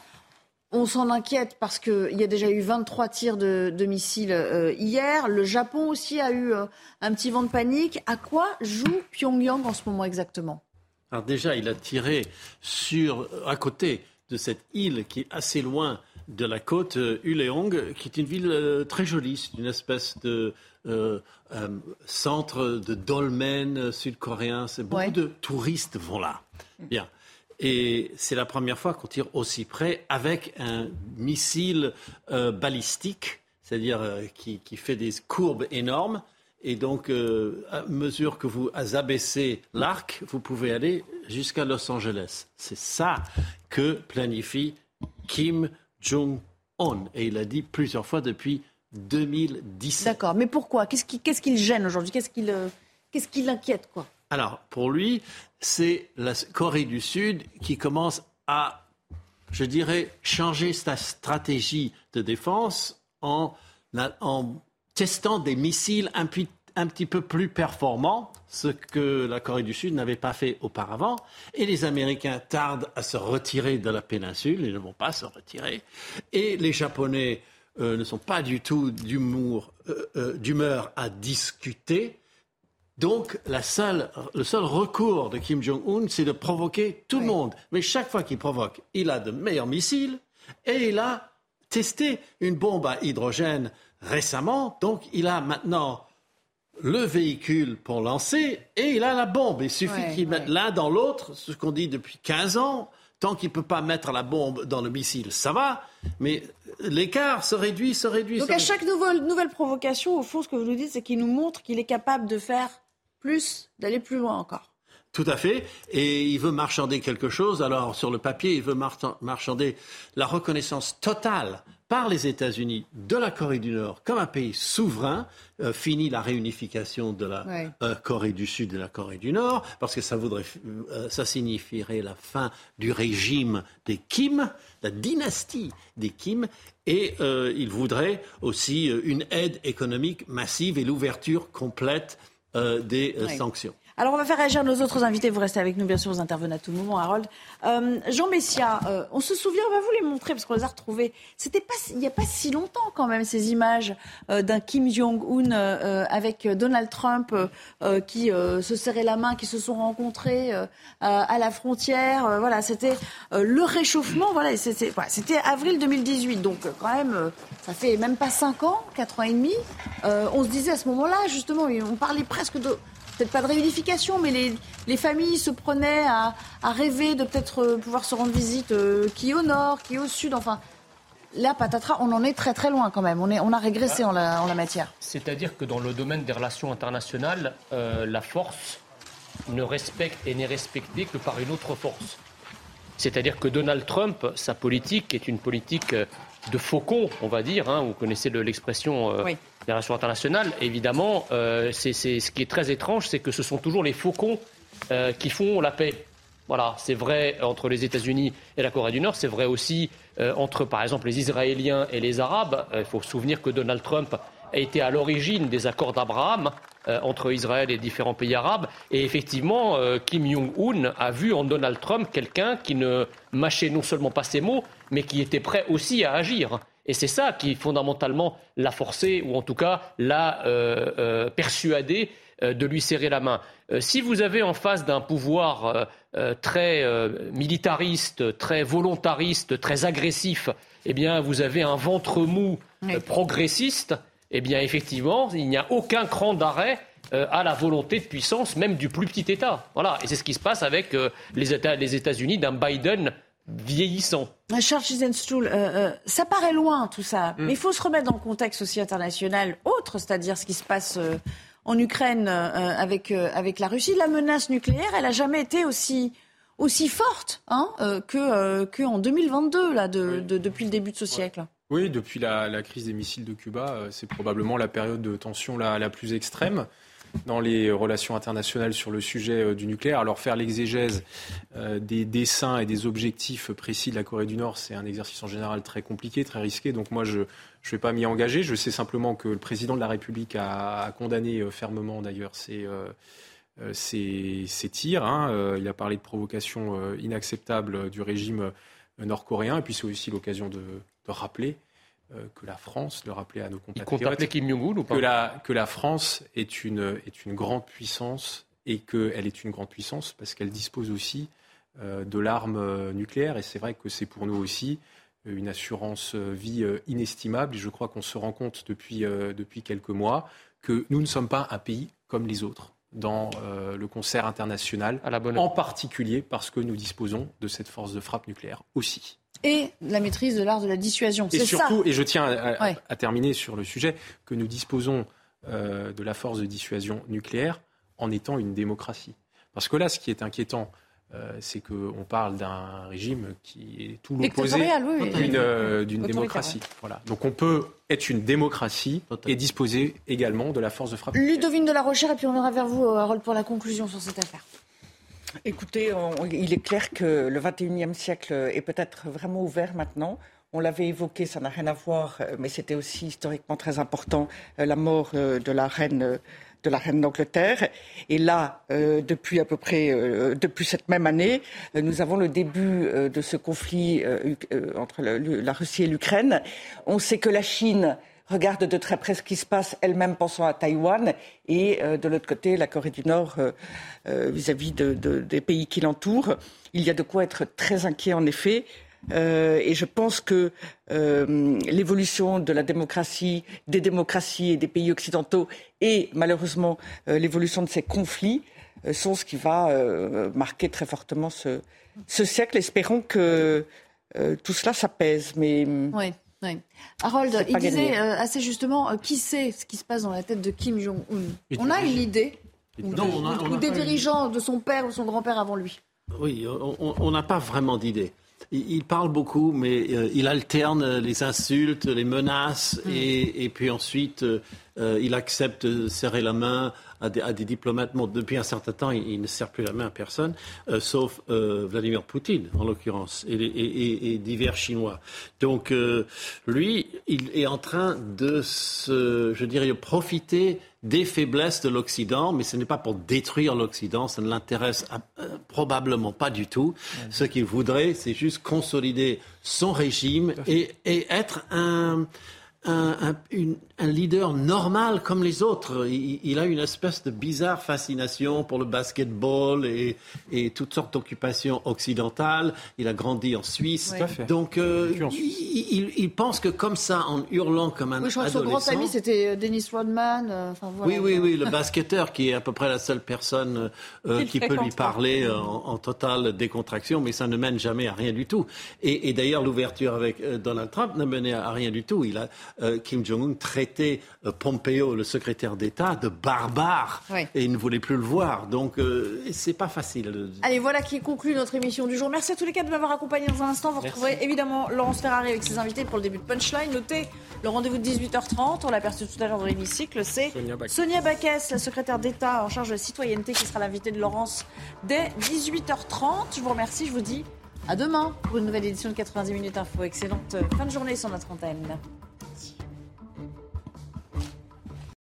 on s'en inquiète parce qu'il y a déjà eu 23 tirs de, missiles hier. Le Japon aussi a eu un petit vent de panique. À quoi joue Pyongyang en ce moment exactement? Alors déjà, il a tiré sur, à côté de cette île qui est assez loin de la côte euh, Uleong, qui est une ville euh, très jolie. C'est une espèce de euh, centre de dolmen sud-coréen. Beaucoup de touristes vont là. Bien. Et c'est la première fois qu'on tire aussi près avec un missile balistique, c'est-à-dire qui, qui, fait des courbes énormes. Et donc, à mesure que vous abaissez l'arc, vous pouvez aller jusqu'à Los Angeles. C'est ça que planifie Kim Jong-un. Et il a dit plusieurs fois depuis 2017. D'accord, mais pourquoi? Qu'est-ce qui, qui le gêne aujourd'hui? Qu'est-ce qui, qu'est-ce qui l'inquiète quoi? Alors, pour lui, c'est la Corée du Sud qui commence à, je dirais, changer sa stratégie de défense en, testant des missiles un petit peu plus performants, ce que la Corée du Sud n'avait pas fait auparavant. Et les Américains tardent à se retirer de la péninsule, ils ne vont pas se retirer. Et les Japonais ne sont pas du tout d'humour, d'humeur à discuter. Donc, la seule, le seul recours de Kim Jong-un, c'est de provoquer tout le monde. Mais chaque fois qu'il provoque, il a de meilleurs missiles et il a testé une bombe à hydrogène récemment. Donc, il a maintenant le véhicule pour lancer et il a la bombe. Il suffit qu'il mette l'un dans l'autre, ce qu'on dit depuis 15 ans. Tant qu'il ne peut pas mettre la bombe dans le missile, ça va, mais l'écart se réduit, se réduit. Donc à chaque nouvelle, nouvelle provocation, au fond, ce que vous nous dites, c'est qu'il nous montre qu'il est capable de faire plus, d'aller plus loin encore. Tout à fait. Et il veut marchander quelque chose. Alors, sur le papier, il veut marchander la reconnaissance totale par les États-Unis de la Corée du Nord comme un pays souverain, euh, fini la réunification de la euh, Corée du Sud et de la Corée du Nord, parce que ça voudrait, euh, ça signifierait la fin du régime des Kim, la dynastie des Kim, et il voudrait aussi une aide économique massive et l'ouverture complète des sanctions. Alors on va faire réagir nos autres invités. Vous restez avec nous, bien sûr, vous intervenez à tout moment, Harold. Euh, Jean Messia, euh, on se souvient, on va vous les montrer parce qu'on les a retrouvés. C'était pas, il n'y a pas si longtemps quand même ces images euh, d'un Kim Jong-un avec Donald Trump qui se serrait la main, qui se sont rencontrés à la frontière. voilà, c'était le réchauffement. Voilà, c'était avril 2018, donc quand même, ça fait même pas cinq ans, quatre ans et demi. on se disait à ce moment-là, justement, on parlait presque de peut-être pas de réunification, mais les, les familles se prenaient à, à rêver de peut-être euh, pouvoir se rendre visite euh, qui au nord, qui au sud, enfin. Là, patatras, on en est très très loin quand même. On, est, on a régressé en la, en la matière. C'est-à-dire que dans le domaine des relations internationales, euh, la force ne respecte et n'est respectée que par une autre force. C'est-à-dire que Donald Trump, sa politique est une politique de faucon, on va dire. Hein. vous connaissez l'expression des relations internationales, évidemment, euh, c'est, ce qui est très étrange, c'est que ce sont toujours les faucons euh, qui font la paix. Voilà, c'est vrai entre les États-Unis et la Corée du Nord, c'est vrai aussi euh, entre, par exemple, les Israéliens et les Arabes. Il faut se souvenir que Donald Trump a été à l'origine des accords d'Abraham entre Israël et différents pays arabes. Et effectivement, Kim Jong-un a vu en Donald Trump quelqu'un qui ne mâchait non seulement pas ses mots, mais qui était prêt aussi à agir. Et c'est ça qui, fondamentalement, l'a forcé, ou en tout cas l'a euh, euh, persuadé euh, de lui serrer la main. si vous avez en face d'un pouvoir très militariste, très volontariste, très agressif, eh bien, vous avez un ventre mou progressiste, eh bien, effectivement, il n'y a aucun cran d'arrêt à la volonté de puissance, même du plus petit État. Voilà. Et c'est ce qui se passe avec les États-Unis d'un Biden vieillissant. Charles Chisenstuhl, euh, euh, ça paraît loin tout ça, mm. mais il faut se remettre dans le contexte aussi international autre, c'est-à-dire ce qui se passe euh, en Ukraine avec, avec la Russie. La menace nucléaire, elle n'a jamais été aussi, aussi forte hein, que, que en 2022, là, de, depuis le début de ce siècle. Oui, depuis la, la, crise des missiles de Cuba, c'est probablement la période de tension la, la plus extrême dans les relations internationales sur le sujet euh, du nucléaire. Alors faire l'exégèse euh, des dessins et des objectifs précis de la Corée du Nord, c'est un exercice en général très compliqué, très risqué. Donc moi, je ne vais pas m'y engager. Je sais simplement que le président de la République a, condamné euh, fermement d'ailleurs ces, ces, tirs. Hein. Il a parlé de provocation inacceptable du régime nord-coréen. Et puis c'est aussi l'occasion de, rappeler que la France, le rappeler à nos compatriotes, Kim Jong-un ou pas que la, que la France est une, est une grande puissance et qu'elle est une grande puissance parce qu'elle dispose aussi euh, de l'arme euh, nucléaire. Et c'est vrai que c'est pour nous aussi une assurance vie inestimable. Et je crois qu'on se rend compte depuis, depuis quelques mois que nous ne sommes pas un pays comme les autres dans le concert international, en particulier parce que nous disposons de cette force de frappe nucléaire aussi et la maîtrise de l'art de la dissuasion. Et surtout, et je tiens à, terminer sur le sujet, que nous disposons euh, de la force de dissuasion nucléaire en étant une démocratie. Parce que là, ce qui est inquiétant, euh, c'est qu'on parle d'un régime qui est tout l'opposé euh, d'une démocratie. Voilà. Donc on peut être une démocratie et disposer également de la force de frappe. Ludovine de la Rochère, et puis on ira vers vous, Harold, pour la conclusion sur cette affaire. Écoutez, il est clair que le 21e siècle est peut-être vraiment ouvert maintenant. On l'avait évoqué, ça n'a rien à voir, euh, mais c'était aussi historiquement très important, euh, la mort euh, de la reine de la reine d'Angleterre. Et là, depuis à peu près depuis cette même année, nous avons le début de ce conflit entre la Russie et l'Ukraine. On sait que la Chine regarde de très près ce qui se passe, elle-même pensant à Taïwan, et euh, de l'autre côté, la Corée du Nord euh, euh, vis-à-vis des pays qui l'entourent. Il y a de quoi être très inquiet, en effet. et je pense que l'évolution de la démocratie, des démocraties et des pays occidentaux, et malheureusement l'évolution de ces conflits, sont ce qui va marquer très fortement ce, ce siècle. Espérons que tout cela s'apaise. Mais oui. Oui. Harold, il disait euh, assez justement euh, qui sait ce qui se passe dans la tête de Kim Jong-un? On a une idée ou, des dirigeants de son père ou son grand-père avant lui. Oui, on n'a pas vraiment d'idée. Il, parle beaucoup, mais euh, il alterne les insultes, les menaces, hmm. et, puis ensuite, il accepte de serrer la main à des, diplomates. depuis un certain temps, il, ne serre plus la main à personne, euh, sauf euh, Vladimir Poutine, en l'occurrence, et, divers Chinois. Donc, euh, lui, il est en train de se, je dirais, profiter des faiblesses de l'Occident, mais ce n'est pas pour détruire l'Occident, ça ne l'intéresse probablement pas du tout. Ce qu'il voudrait, c'est juste consolider son régime et être un, un, leader normal comme les autres. Il, a une espèce de bizarre fascination pour le basketball et, toutes sortes d'occupations occidentales. Il a grandi en Suisse. Donc, euh, il, pense que comme ça, en hurlant comme un oui, je crois adolescent... Que son grand ami, c'était euh, Dennis Rodman. Euh, oui, oui, oui, le basketteur qui est à peu près la seule personne qui peut lui parler en, totale décontraction, mais ça ne mène jamais à rien du tout. Et, d'ailleurs, l'ouverture avec Donald Trump n'a mené à rien du tout. Il a euh, Kim Jong-un traitait euh, Pompeo, le secrétaire d'État, de barbare et il ne voulait plus le voir. Donc euh, c'est pas facile. Allez, voilà qui conclut notre émission du jour. Merci à tous les quatre de m'avoir accompagné dans un instant. Vous retrouverez évidemment Laurence Ferrari avec ses invités pour le début de Punchline. Notez le rendez-vous de 18h30. On l'a aperçu tout à l'heure dans l'hémicycle. C'est Sonia Baquès, la secrétaire d'État en charge de la citoyenneté, qui sera l'invitée de Laurence dès 18h30. Je vous remercie. Je vous dis à demain pour une nouvelle édition de 90 minutes info. Excellente fin de journée sur notre antenne.